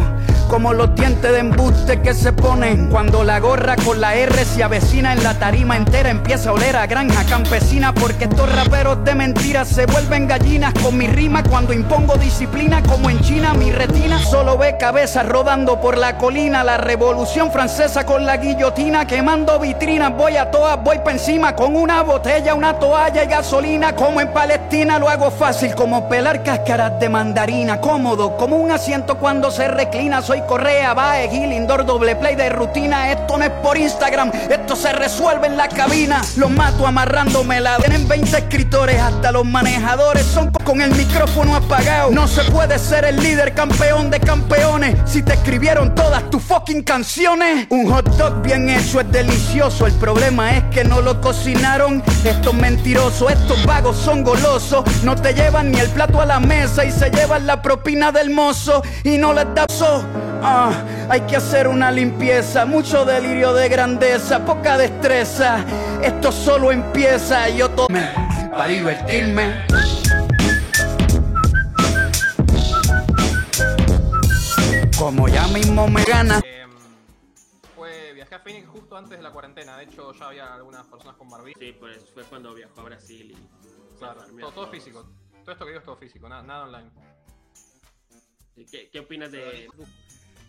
como los dientes de embuste que se ponen. Cuando la gorra con la R se avecina en la tarima entera empieza a oler a granja campesina. Porque estos raperos de mentiras se vuelven gallinas. Con mi rima cuando impongo disciplina como en China mi retina solo ve cabezas rodando por la colina. La revolución francesa con la guillotina quemando vitrinas. Voy a todas voy pa encima con una botella una toalla y gasolina como en Palestina lo hago fácil como pelar cáscaras de mandarina cómodo como un asiento cuando se reclina soy Correa, Bae, Gil, Indoor, doble play de rutina. Esto no es por Instagram, esto se resuelve en la cabina. Los mato amarrándome la. Tienen 20 escritores, hasta los manejadores son con el micrófono apagado. No se puede ser el líder campeón de campeones si te escribieron todas tus fucking canciones. Un hot dog bien hecho es delicioso. El problema es que no lo cocinaron. Estos mentirosos, estos vagos son golosos. No te llevan ni el plato a la mesa y se llevan la propina del mozo y no les da so. Ah, hay que hacer una limpieza, mucho delirio de grandeza, poca destreza. Esto solo empieza, yo todo para divertirme. como ya mismo me gana. Fue, viajé a Phoenix justo antes de la cuarentena. De hecho, ya había algunas personas con barbijo. Sí, pues fue cuando viajó a Brasil y. Claro, todo, todo a todos. físico. Todo esto que digo es todo físico, nada, nada online. ¿Y ¿Qué, qué opinas de.?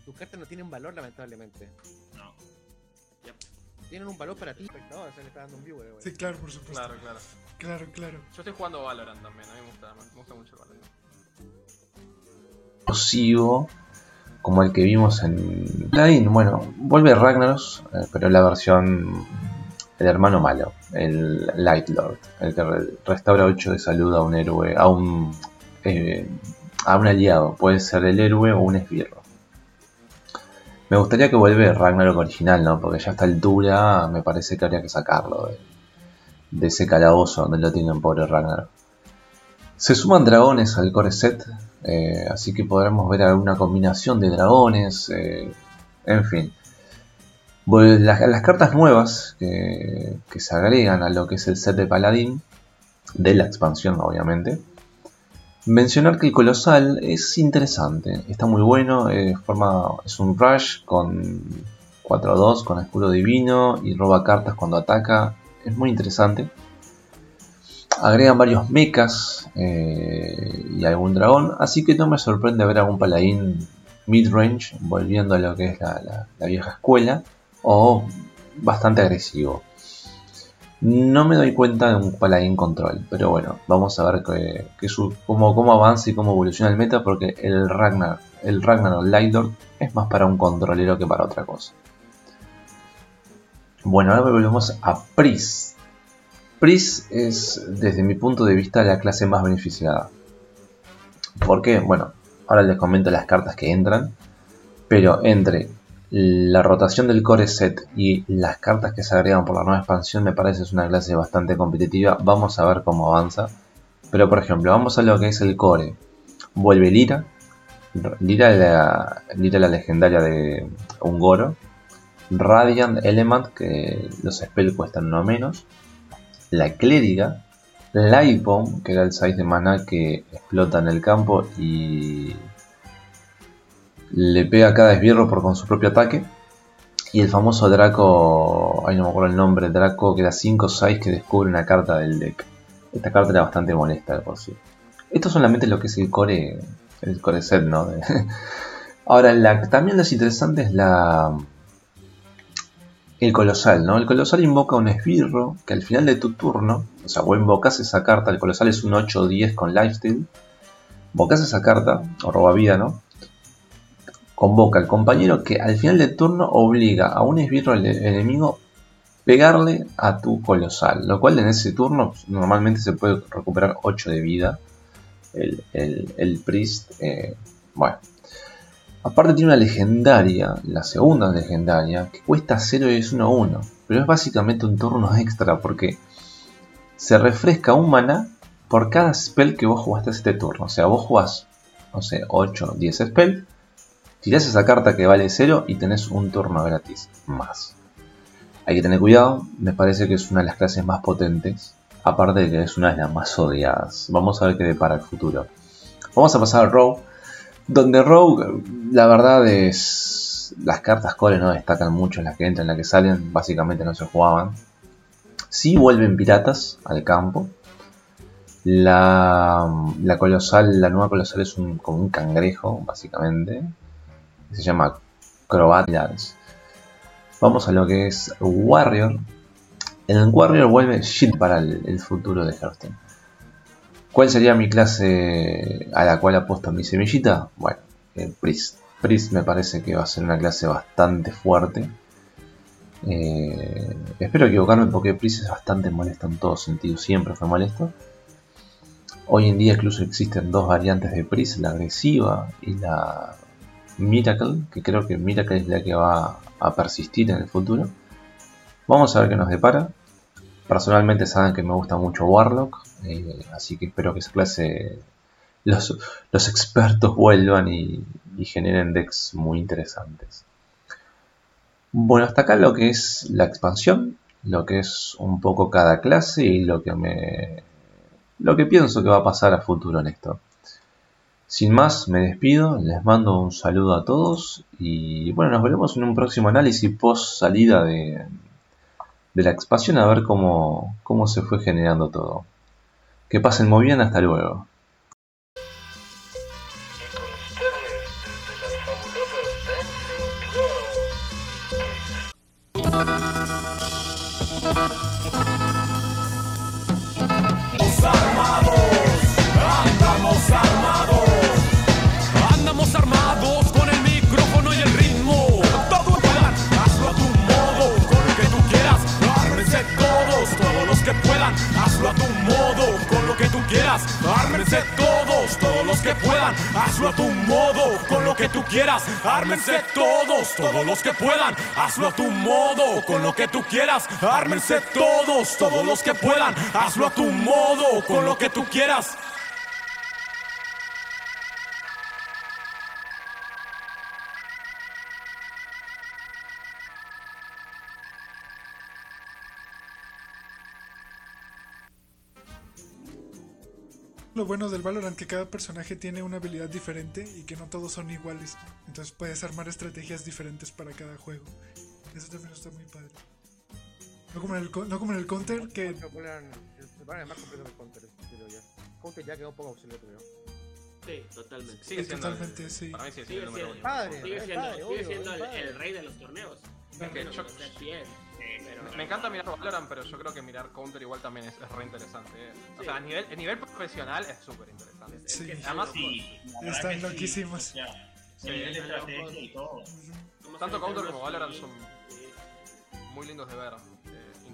Tus- cartas no tienen valor, lamentablemente. No. Tienen un valor para ti, espectador. Se le está dando un güey. Sí, claro, por supuesto. Claro, claro. Claro, claro. Yo estoy jugando Valorant también, a mí me gusta, me gusta mucho el Valorant. Como el que vimos en Paladin. Bueno, vuelve Ragnaros, eh, pero la versión el hermano malo, el Light Lord, el que re- restaura 8 de salud a un héroe, a un eh, a un aliado, puede ser el héroe o un esbirro. Me gustaría que vuelva el Ragnarok original, ¿no? Porque ya a esta altura me parece que habría que sacarlo de, de ese calabozo donde lo tienen pobre Ragnarok. Se suman dragones al core set, eh, así que podremos ver alguna combinación de dragones, eh, en fin. Las, cartas nuevas que, que se agregan a lo que es el set de Paladín, de la expansión obviamente. Mencionar que el colosal es interesante, está muy bueno, eh, forma, es un rush con 4-2, con escudo divino y roba cartas cuando ataca, es muy interesante. Agregan varios mechas eh, y algún dragón, así que no me sorprende ver algún paladín mid-range volviendo a lo que es la, la- vieja escuela o bastante agresivo. No me doy cuenta de un paladín control, pero bueno, vamos a ver que, que su- cómo, cómo avanza y cómo evoluciona el meta porque el Ragnar, el Ragnar Light Lord es más para un controlero que para otra cosa. Bueno, ahora volvemos a Priest. Priest es, desde mi punto de vista, la clase más beneficiada. ¿Por qué? Bueno, ahora les comento las cartas que entran. Pero entre la rotación del core set y las cartas que se agregan por la nueva expansión, me parece es una clase bastante competitiva. Vamos a ver cómo avanza. Pero por ejemplo, vamos a lo que es el core. Vuelve Lira. Lira la, Lira la legendaria de Ungoro. Radiant Element, que los spells cuestan no menos. La Clériga. Light Bomb, que era el 6 de mana que explota en el campo y le pega a cada esbirro por con su propio ataque. Y el famoso Draco, ay no me acuerdo el nombre, Draco que da 5 o 6 que descubre una carta del deck. Esta carta era bastante molesta de por sí. Esto solamente es lo que es el core, el core set, ¿no? Ahora, también lo interesante es la, el colosal, ¿no? El colosal invoca un esbirro que al final de tu turno, o sea, vos invocas esa carta, el colosal es un 8 o 10 con lifesteal, invocas esa carta, o roba vida, ¿no? Convoca al compañero que al final del turno obliga a un esbirro al enemigo pegarle a tu colosal, lo cual en ese turno pues, normalmente se puede recuperar 8 de vida. El, el, el priest, eh, bueno. Aparte tiene una legendaria, la segunda legendaria, que cuesta 0 y es 1-1. Pero es básicamente un turno extra porque se refresca un mana por cada spell que vos jugaste este turno. O sea, vos jugás, no sé, 8, 10 spell, tirás esa carta que vale 0 y tenés un turno gratis más. Hay que tener cuidado, me parece que es una de las clases más potentes. Aparte de que es una de las más odiadas. Vamos a ver qué depara el futuro. Vamos a pasar al Rogue. Donde Rogue, la verdad es. Las cartas core no destacan mucho, las que entran, las que salen, básicamente no se jugaban. Sí vuelven piratas al campo. La, la colosal, la nueva colosal es un, como un cangrejo, básicamente. Se llama Crobat Lance. Vamos a lo que es Warrior. En el Warrior vuelve shit para el, el futuro de Hearthstone. ¿Cuál sería mi clase a la cual apuesto mi semillita? Bueno, eh, Priest. Priest me parece que va a ser una clase bastante fuerte. Eh, espero equivocarme porque Priest es bastante molesto en todos sentidos, siempre fue molesto. Hoy en día incluso existen dos variantes de Priest, la agresiva y la Miracle, que creo que Miracle es la que va a persistir en el futuro. Vamos a ver qué nos depara. Personalmente saben que me gusta mucho Warlock, así que espero que esa clase los, expertos vuelvan y, y generen decks muy interesantes. Bueno, hasta acá lo que es la expansión, lo que es un poco cada clase y lo que me lo que pienso que va a pasar a futuro en esto. Sin más, me despido, les mando un saludo a todos y bueno, nos veremos en un próximo análisis post salida de, de la expansión a ver cómo, cómo se fue generando todo. Que pasen muy bien, hasta luego. Hazlo a tu modo, con lo que tú quieras. Ármense todos, todos los que puedan, hazlo a tu modo, con lo que tú quieras. Ármense todos, todos los que puedan, hazlo a tu modo, con lo que tú quieras. Lo bueno del Valorant que cada personaje tiene una habilidad diferente y que no todos son iguales. Entonces puedes armar estrategias diferentes para cada juego. Eso también está muy padre. No como en el, no como en el counter que se ponen más completo que el counter, creo yo. Counter ya quedó un poco obsoleto, creo. Sí, totalmente. Sigue Sí, siendo el- totalmente, sí. Para mí sigue Sigue siendo el número uno. Padre, sigue es siendo, el, el rey de los torneos. que pero- Me encanta mirar Valorant, pero yo creo que mirar Counter igual también es, es re interesante. eh. O sea, a nivel, a nivel profesional es súper interesante. Es Sí. que Además, Sí, Están loquísimos. O sea, Sí. a nivel de estrategia y todo. Vamos Tanto Counter como Valorant son Sí. muy lindos de ver.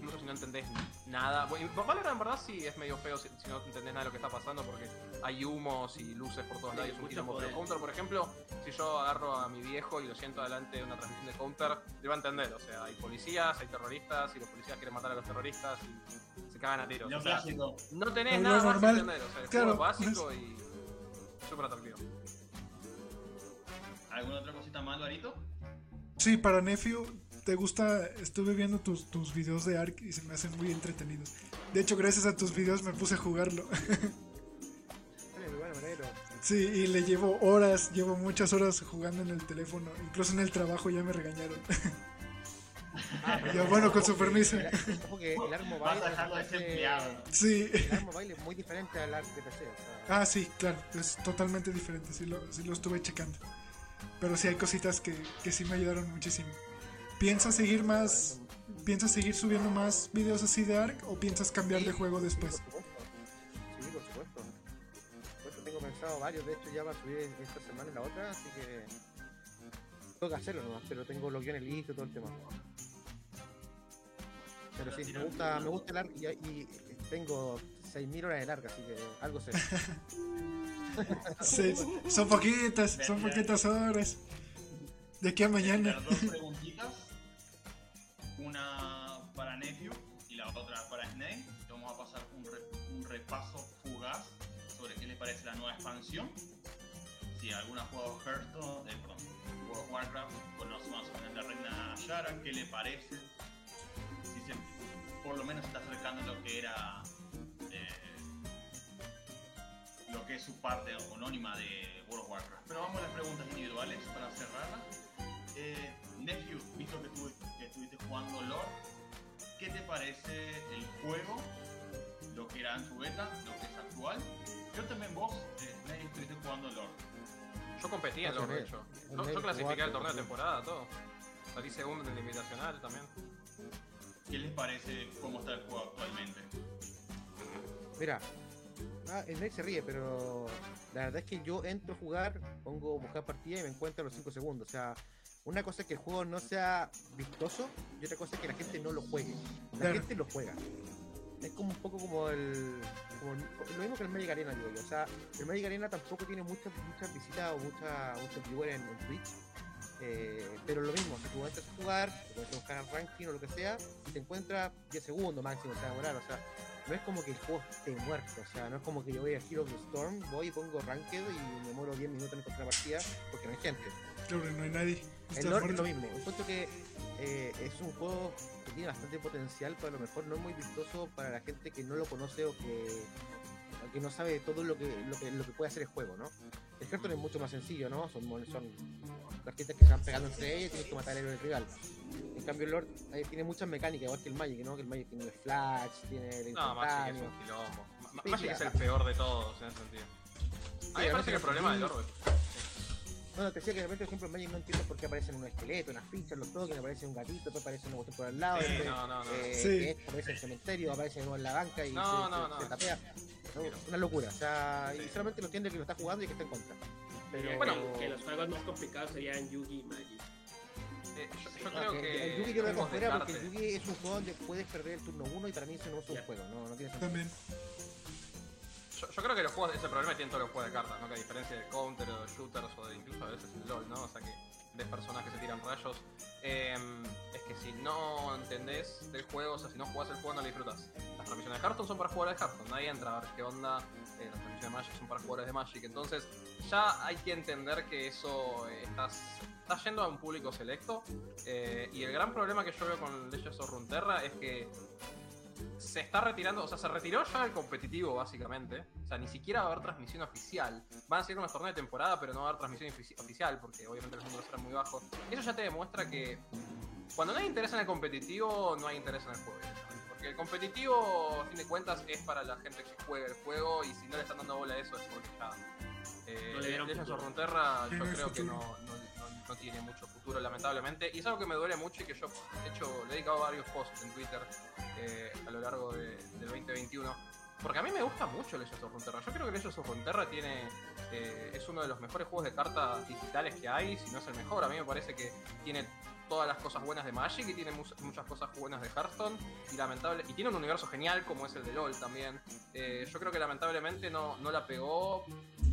Incluso si no entendés nada. Bueno, Valorant en verdad sí es medio feo si, si no entendés nada de lo que está pasando porque hay humos y luces por todos Sí, lados. y es un. Pero Counter, por ejemplo, si yo agarro a mi viejo y lo siento delante de una transmisión de Counter, le va a entender. O sea, hay policías, hay terroristas y los policías quieren matar a los terroristas y se cagan a tiros. O sea, no tenés Lo nada más que entender. O sea, el Claro, juego es básico y súper atractivo. ¿Alguna otra cosita más, Alvarito? Sí, para Nephew, ¿te gusta? Estuve viendo tus, tus videos de Ark y se me hacen muy entretenidos. De hecho, gracias a tus videos me puse a jugarlo. Sí, y le llevo horas, llevo muchas horas jugando en el teléfono. Incluso en el trabajo ya me regañaron. Ya, bueno, con su permiso. El- el Ark Vas Mobile. Sí. El Ark Mobile es muy diferente al Ark de PC. O sea, Ah, sí, claro, es totalmente diferente, sí lo, sí lo estuve checando. Pero sí hay cositas que, que sí me ayudaron muchísimo. ¿Piensas seguir más, piensas seguir subiendo más videos así de Ark o piensas cambiar de juego después? Sí, por supuesto. Sí, por supuesto. Por supuesto, tengo pensado varios, de hecho ya va a subir esta semana y la otra, así que tengo que hacerlo nomás, pero tengo los guiones listos, todo el tema. Pero sí, me gusta, me gusta el arc y, y tengo 6.000 horas de larga, así que algo sé. Sí, son poquitas, son poquitas horas. De aquí a mañana. Las dos preguntitas. Nephew y la otra para Snake. Vamos a pasar un, re- un repaso fugaz sobre qué le parece la nueva expansión. Si alguna ha jugado Hearthstone, eh, perdón, World of Warcraft, conoce más o menos la reina Yara, qué le parece. Si se, por lo menos está acercando a lo que era eh, lo que es su parte anónima de World of Warcraft. Pero vamos a las preguntas individuales para cerrarla. Eh, Nephew, visto que, que estuviste jugando LOL, ¿qué te parece el juego? Lo que era en su beta, lo que es actual. Yo también vos, eh, estuviste jugando LOL. Yo competía en se de hecho. El Yo, yo clasifiqué al torneo de temporada, todo. Salí segundo en el invitacional también. ¿Qué les parece cómo está el juego actualmente? Mira, ah, el Nate se ríe, pero la verdad es que yo entro a jugar, pongo buscar partida y me encuentro a los 5 segundos. O sea, una cosa es que el juego no sea vistoso y otra cosa es que la gente no lo juegue. La Claro. gente lo juega. Es como un poco como el. Como lo mismo que el Magic Arena, digo yo. O sea, el Magic Arena tampoco tiene muchas muchas visitas o mucha, muchos viewers en, en Twitch. Eh, pero lo mismo, si tú entras a jugar, te puedes buscar ranking o lo que sea, y te encuentras 10 segundos máximo, te va a demorar. O sea, no es como que el juego esté muerto, o sea, no es como que yo voy a Hero of the Storm, voy y pongo Ranked y me muero 10 minutos en encontrar partida porque no hay gente. Claro, no hay nadie. El lore es lo mismo, encuentro que eh, es un juego que tiene bastante potencial, pero a lo mejor no es muy vistoso para la gente que no lo conoce o que porque no sabe todo lo que, lo que, lo que puede hacer el juego, ¿no? El Hearthstone es mucho más sencillo, ¿no? Son, son cartitas que se van pegando entre ellas y tienes que matar al héroe rival. En cambio, el Lord eh, tiene muchas mecánicas, igual que el Magic, ¿no? Que el Magic tiene el flash, tiene el No, Magic es un quilombo. Sí, Magic es el peor de todos en ese sentido. A mí me parece que el problema del los- Orbe. No, te decía que de repente, por ejemplo, en Magic no entiendo por qué aparecen unos esqueletos, unas fichas, los tokens, aparece un gatito, después aparece una cuestión por al lado, Sí, después, no, no, no. eh, Sí. que esto aparece en el cementerio, aparece en la banca y No, se, no, se- no. se tapea. Una locura, o sea, y solamente lo entiende que lo está jugando y que está en contra. Pero Bueno, que los juegos más complicados serían Yugi y Magic. Eh, yo, yo No, creo que que. el Yugi yo lo porque el Yugi es un juego donde puedes perder el turno 1 y para mí eso no es un juego, no, no tiene sentido. También. Yo, creo que los juegos, ese problema tienen todos los juegos de cartas, ¿no? Que a diferencia de counter o de shooters o de incluso a veces el LOL, ¿no? O sea que ves personas que se tiran rayos. eh, es que si no entendés del juego, o sea, si no jugás el juego no lo disfrutas. Las transmisiones de Hearthstone son para jugadores de Hearthstone, nadie entra a ver qué onda. eh, las transmisiones de Magic son para jugadores de Magic. Entonces, ya hay que entender que eso eh, estás, estás yendo a un público selecto. eh, y el gran problema que yo veo con Legends of Runeterra es que se está retirando, o sea, se retiró ya el competitivo, básicamente. O sea, ni siquiera va a haber transmisión oficial. Van a seguir unos torneos de temporada, pero no va a haber transmisión ofici- oficial, porque obviamente los números eran muy bajos. Eso ya te demuestra que cuando no hay interés en el competitivo, no hay interés en el juego. Porque el competitivo, a fin de cuentas, es para la gente que juega el juego, y si no le están dando bola a eso es porque ya. Eh, No le dieron Legends of futuro. Runeterra, yo creo que no- no tiene mucho futuro, lamentablemente. Y es algo que me duele mucho y que yo, de hecho, le he dedicado varios posts en Twitter eh, a lo largo de- del 2021. Porque a mí me gusta mucho Legends of Runeterra. Yo creo que Legends of Runeterra tiene, eh, es uno de los mejores juegos de cartas digitales que hay, si no es el mejor. A mí me parece que tiene todas las cosas buenas de Magic y tiene mu- muchas cosas buenas de Hearthstone. Y lamentable y tiene un universo genial como es el de LOL también. Eh, yo creo que lamentablemente no, no la pegó,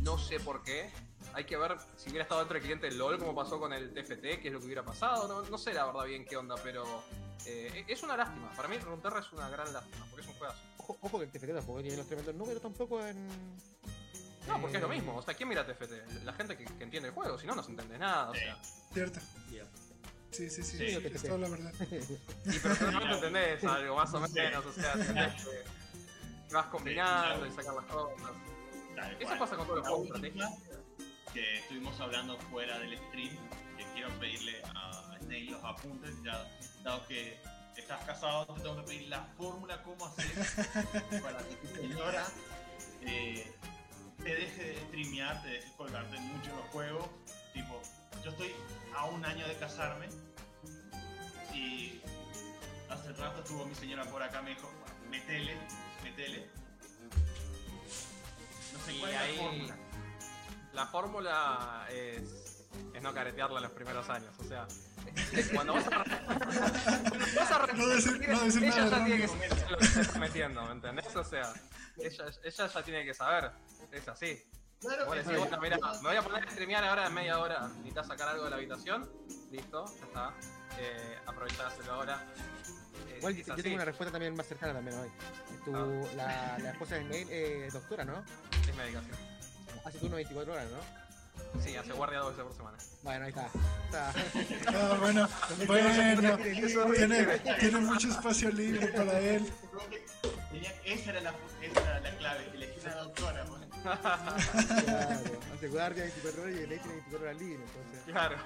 no sé por qué. Hay que ver si hubiera estado dentro del cliente LOL, como pasó con el TFT, qué es lo que hubiera pasado. No, no sé la verdad bien qué onda, pero eh, es una lástima. Para mí Runeterra es una gran lástima, porque es un juegazo. Ojo, ojo que el TFT tampoco tiene los tremendos números tampoco en... No, porque es lo mismo. O sea, ¿quién mira TFT? La gente que, que entiende el juego, si no, no se entiende nada. O sea, Cierto. Sí, sí, sí. Sí, es toda la verdad. y pero tú no te entendés algo más o menos. O sea, que vas combinando y sacas las cosas. Tal Eso cual. pasa con todos los juegos estrategia. que estuvimos hablando fuera del stream, que quiero pedirle a Snake los apuntes, ya dado que estás casado, te tengo que pedir la fórmula, cómo hacer para que tu señora eh, te deje de streamear, te deje colgarte mucho en los juegos. Tipo, yo estoy a un año de casarme y hace rato estuvo mi señora por acá, me dijo, metele, metele. No sé Y cuál es ahí- la fórmula. La fórmula es, es no caretearla en los primeros años. O sea, cuando vas a, vas a No decir- no decir ella nada ya tiene que saber lo que se está metiendo, ¿me entendés? O sea, ella, ella ya tiene que saber. Es así. Claro, decís, que- bueno, mira, me voy a poner a streamear ahora en media hora. Necesitas sacar algo de la habitación. Listo, ya está. Eh, aprovechá de hacerlo ahora. Eh, Igual yo así. tengo una respuesta también más cercana también hoy. Tu, Ah. la, la esposa de Snail es doctora, ¿no? Es medicación. Hace turno 24 horas, ¿no? Sí, hace guardia dos veces por semana. Bueno, ahí está. está. Ah, bueno, bueno. Tiene, tiene mucho espacio libre para él. Tenía- esa, era la, esa era la clave, elegí una doctora. pues. Claro, hace guardia 24 horas y el tiene 24 horas libre, entonces. Claro.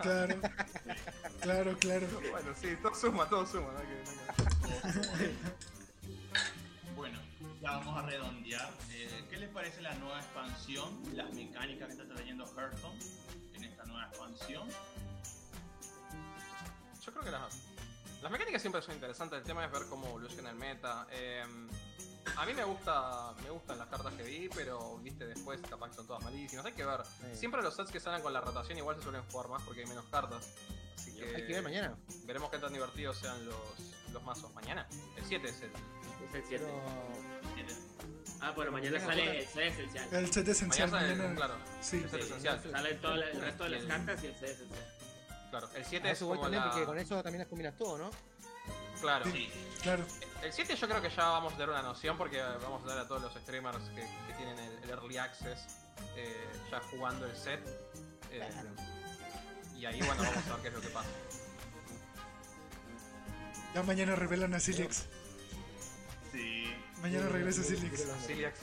Claro. Claro, claro. bueno, sí, todo suma, todo suma. ¿no? Que- que- Bueno, ya vamos a redondear. Eh, ¿Qué les parece la nueva expansión? Las mecánicas que está trayendo Hearthstone en esta nueva expansión. Yo creo que las, las mecánicas siempre son interesantes. El tema es ver cómo evoluciona el meta. Eh, a mí me gusta me gustan las cartas que vi, pero viste después capaz que son todas malísimas. Hay que ver. Sí. Siempre los sets que salen con la rotación igual se suelen jugar más porque hay menos cartas. Así que, Hay que ver mañana. Veremos qué tan divertidos sean los, los mazos mañana. El 7 es el. Es el 7. Pero... Ah, bueno, mañana sale el set esencial. El set esencial Mañana sale, mañana. claro. Sí. El set Sí, esencial. Sale todo el resto de las cartas y el set esencial. Claro. El A 7 es eso voy como también la... porque con eso también las combinas todo, ¿no? Claro. Sí, Claro. El 7 yo creo que ya vamos a tener una noción porque vamos a dar a todos los streamers que, que tienen el, el Early Access eh, ya jugando el set. eh, Y ahí bueno, vamos a ver qué es lo que pasa. Ya mañana revelan a Silix. sí. Mañana regresa Silix. Ciliax.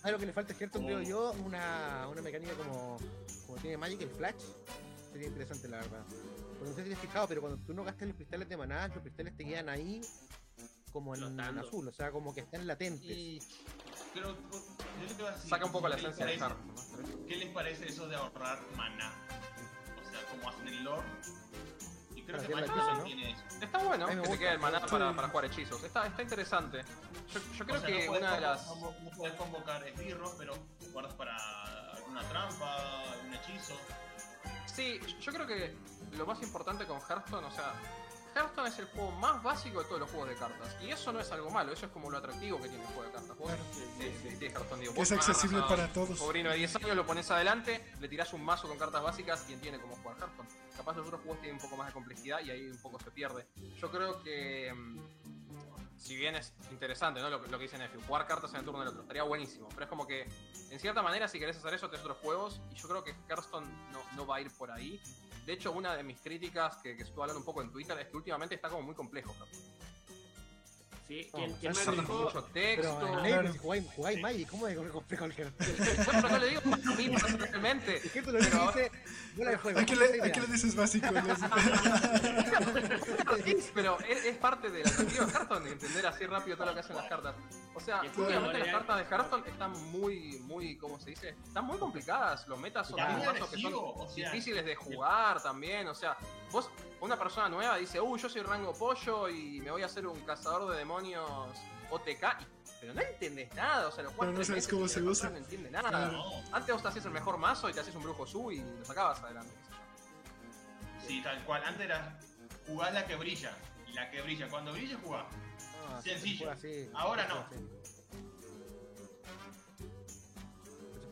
¿Sabes lo que le falta a Hearthstone, creo yo? Una, una mecánica como, como tiene Magic, el Flash. Sería interesante, la verdad. Porque no sé si te has fijado, pero cuando tú no gastas los cristales de maná, los cristales te quedan ahí como en, Flotando. azul, o sea, como que están latentes. Y creo, yo le quiero decir, Saca un poco la ¿qué les esencia de. ¿no? ¿Qué les parece eso de ahorrar maná? O sea, como hacen el lore. Y creo Para que cosa, tiene eso. Está bueno A que te gusta. quede el maná para, para jugar hechizos. Está, está interesante. Yo, yo creo O sea, que no una de las. No puedes convocar esbirros, pero guardas para alguna trampa, algún hechizo. Sí, yo creo que lo más importante con Hearthstone, o sea, Hearthstone es el juego más básico de todos los juegos de cartas. Y eso no es algo malo, eso es como lo atractivo que tiene el juego de cartas. Vos, Claro. eh, eh, Hearthstone, digo, es accesible a para todos. Sobrino de 10 años, lo pones adelante, le tirás un mazo con cartas básicas y entiende cómo jugar Hearthstone. Capaz los otros juegos tienen un poco más de complejidad y ahí un poco se pierde. Yo creo que. mm, Si bien es interesante, ¿no? Lo, que- dice Nephew, jugar cartas en el turno del otro, estaría buenísimo. Pero es como que, en cierta manera, si querés hacer eso, tenés otros juegos. Y yo creo que Hearthstone no, no va a ir por ahí. De hecho, una de mis críticas que, estuve hablando un poco en Twitter es que últimamente está como muy complejo. Sí, ¿quién, quién sí. me dijo? mucho texto. Pero Claro. Jugáis, jugáis Magic, ¿cómo es que complejo el? Bueno, no le digo a mí personalmente. Es que tú lo Pero- dices, bola de juego. ¿A qué le, a qué le dices básico? Pero es, es parte del atractivo de Hearthstone de entender así rápido todo lo que hacen las cartas. O sea, claro. las cartas de Hearthstone están muy, muy, ¿cómo se dice? Están muy complicadas. Los metas son muy que son o sea, difíciles de jugar también. O sea, vos, una persona nueva dice, uy, yo soy rango pollo y me voy a hacer un cazador de demonios OTK. y- Pero no entendés nada, o sea, los Pero no juegos sabes cómo se usa. No entiende nada. Claro. No, Antes vos te hacías el mejor mazo y te hacías un brujo su y lo sacabas adelante. sé sí, tal cual. Antes era jugar la que brilla. La que brilla. Cuando brilla, jugá. No, Sencillo. así, Ahora no. así.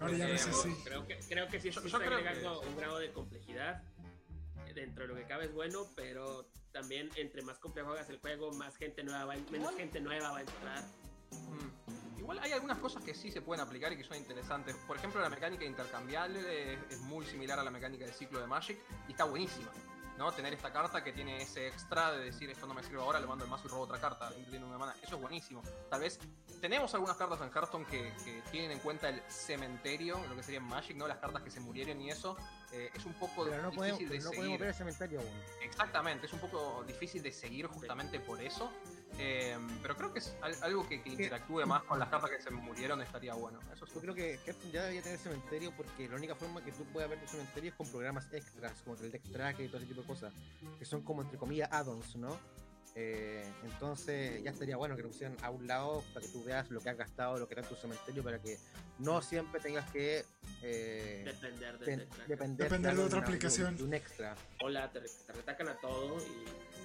Ahora ya no es Eh, así. Creo que, creo que sí, Yo- yo está creo que- un grado de complejidad. Dentro de lo que cabe es bueno, pero también entre más complejo hagas el juego, más gente nueva va, menos gente nueva va a entrar. Mm. Igual hay algunas cosas que sí se pueden aplicar y que son interesantes. Por ejemplo, la mecánica intercambiable es, es muy similar a la mecánica de ciclo de Magic y está buenísima. ¿No? Tener esta carta que tiene ese extra de decir esto no me sirve ahora, le mando el mazo y robo otra carta, tiene una mana. Eso es buenísimo. Tal vez tenemos algunas cartas en Hearthstone que, que tienen en cuenta el cementerio, lo que sería Magic, ¿no? Las cartas que se murieron y eso. eh, es un poco Pero no difícil podemos, de pero no seguir. podemos ver el cementerio aún. Exactamente, es un poco difícil de seguir justamente por eso. Eh, pero creo que es al- algo que, que interactúe más con las cartas que se murieron estaría bueno. Eso sí. Yo creo que Hearthstone ya debería tener cementerio porque la única forma que tú puedas ver tu cementerio es con programas extras, como el Deck Track y todo ese tipo de cosas, que son como entre comillas add-ons, ¿no? Eh, entonces ya estaría bueno que lo pusieran a un lado para que tú veas lo que has gastado, lo que está en tu cementerio, para que no siempre tengas que eh, Depender de, pen- de- de- depender, Depender de algo otra una- aplicación. de un extra. Hola, te, te retacan a todo y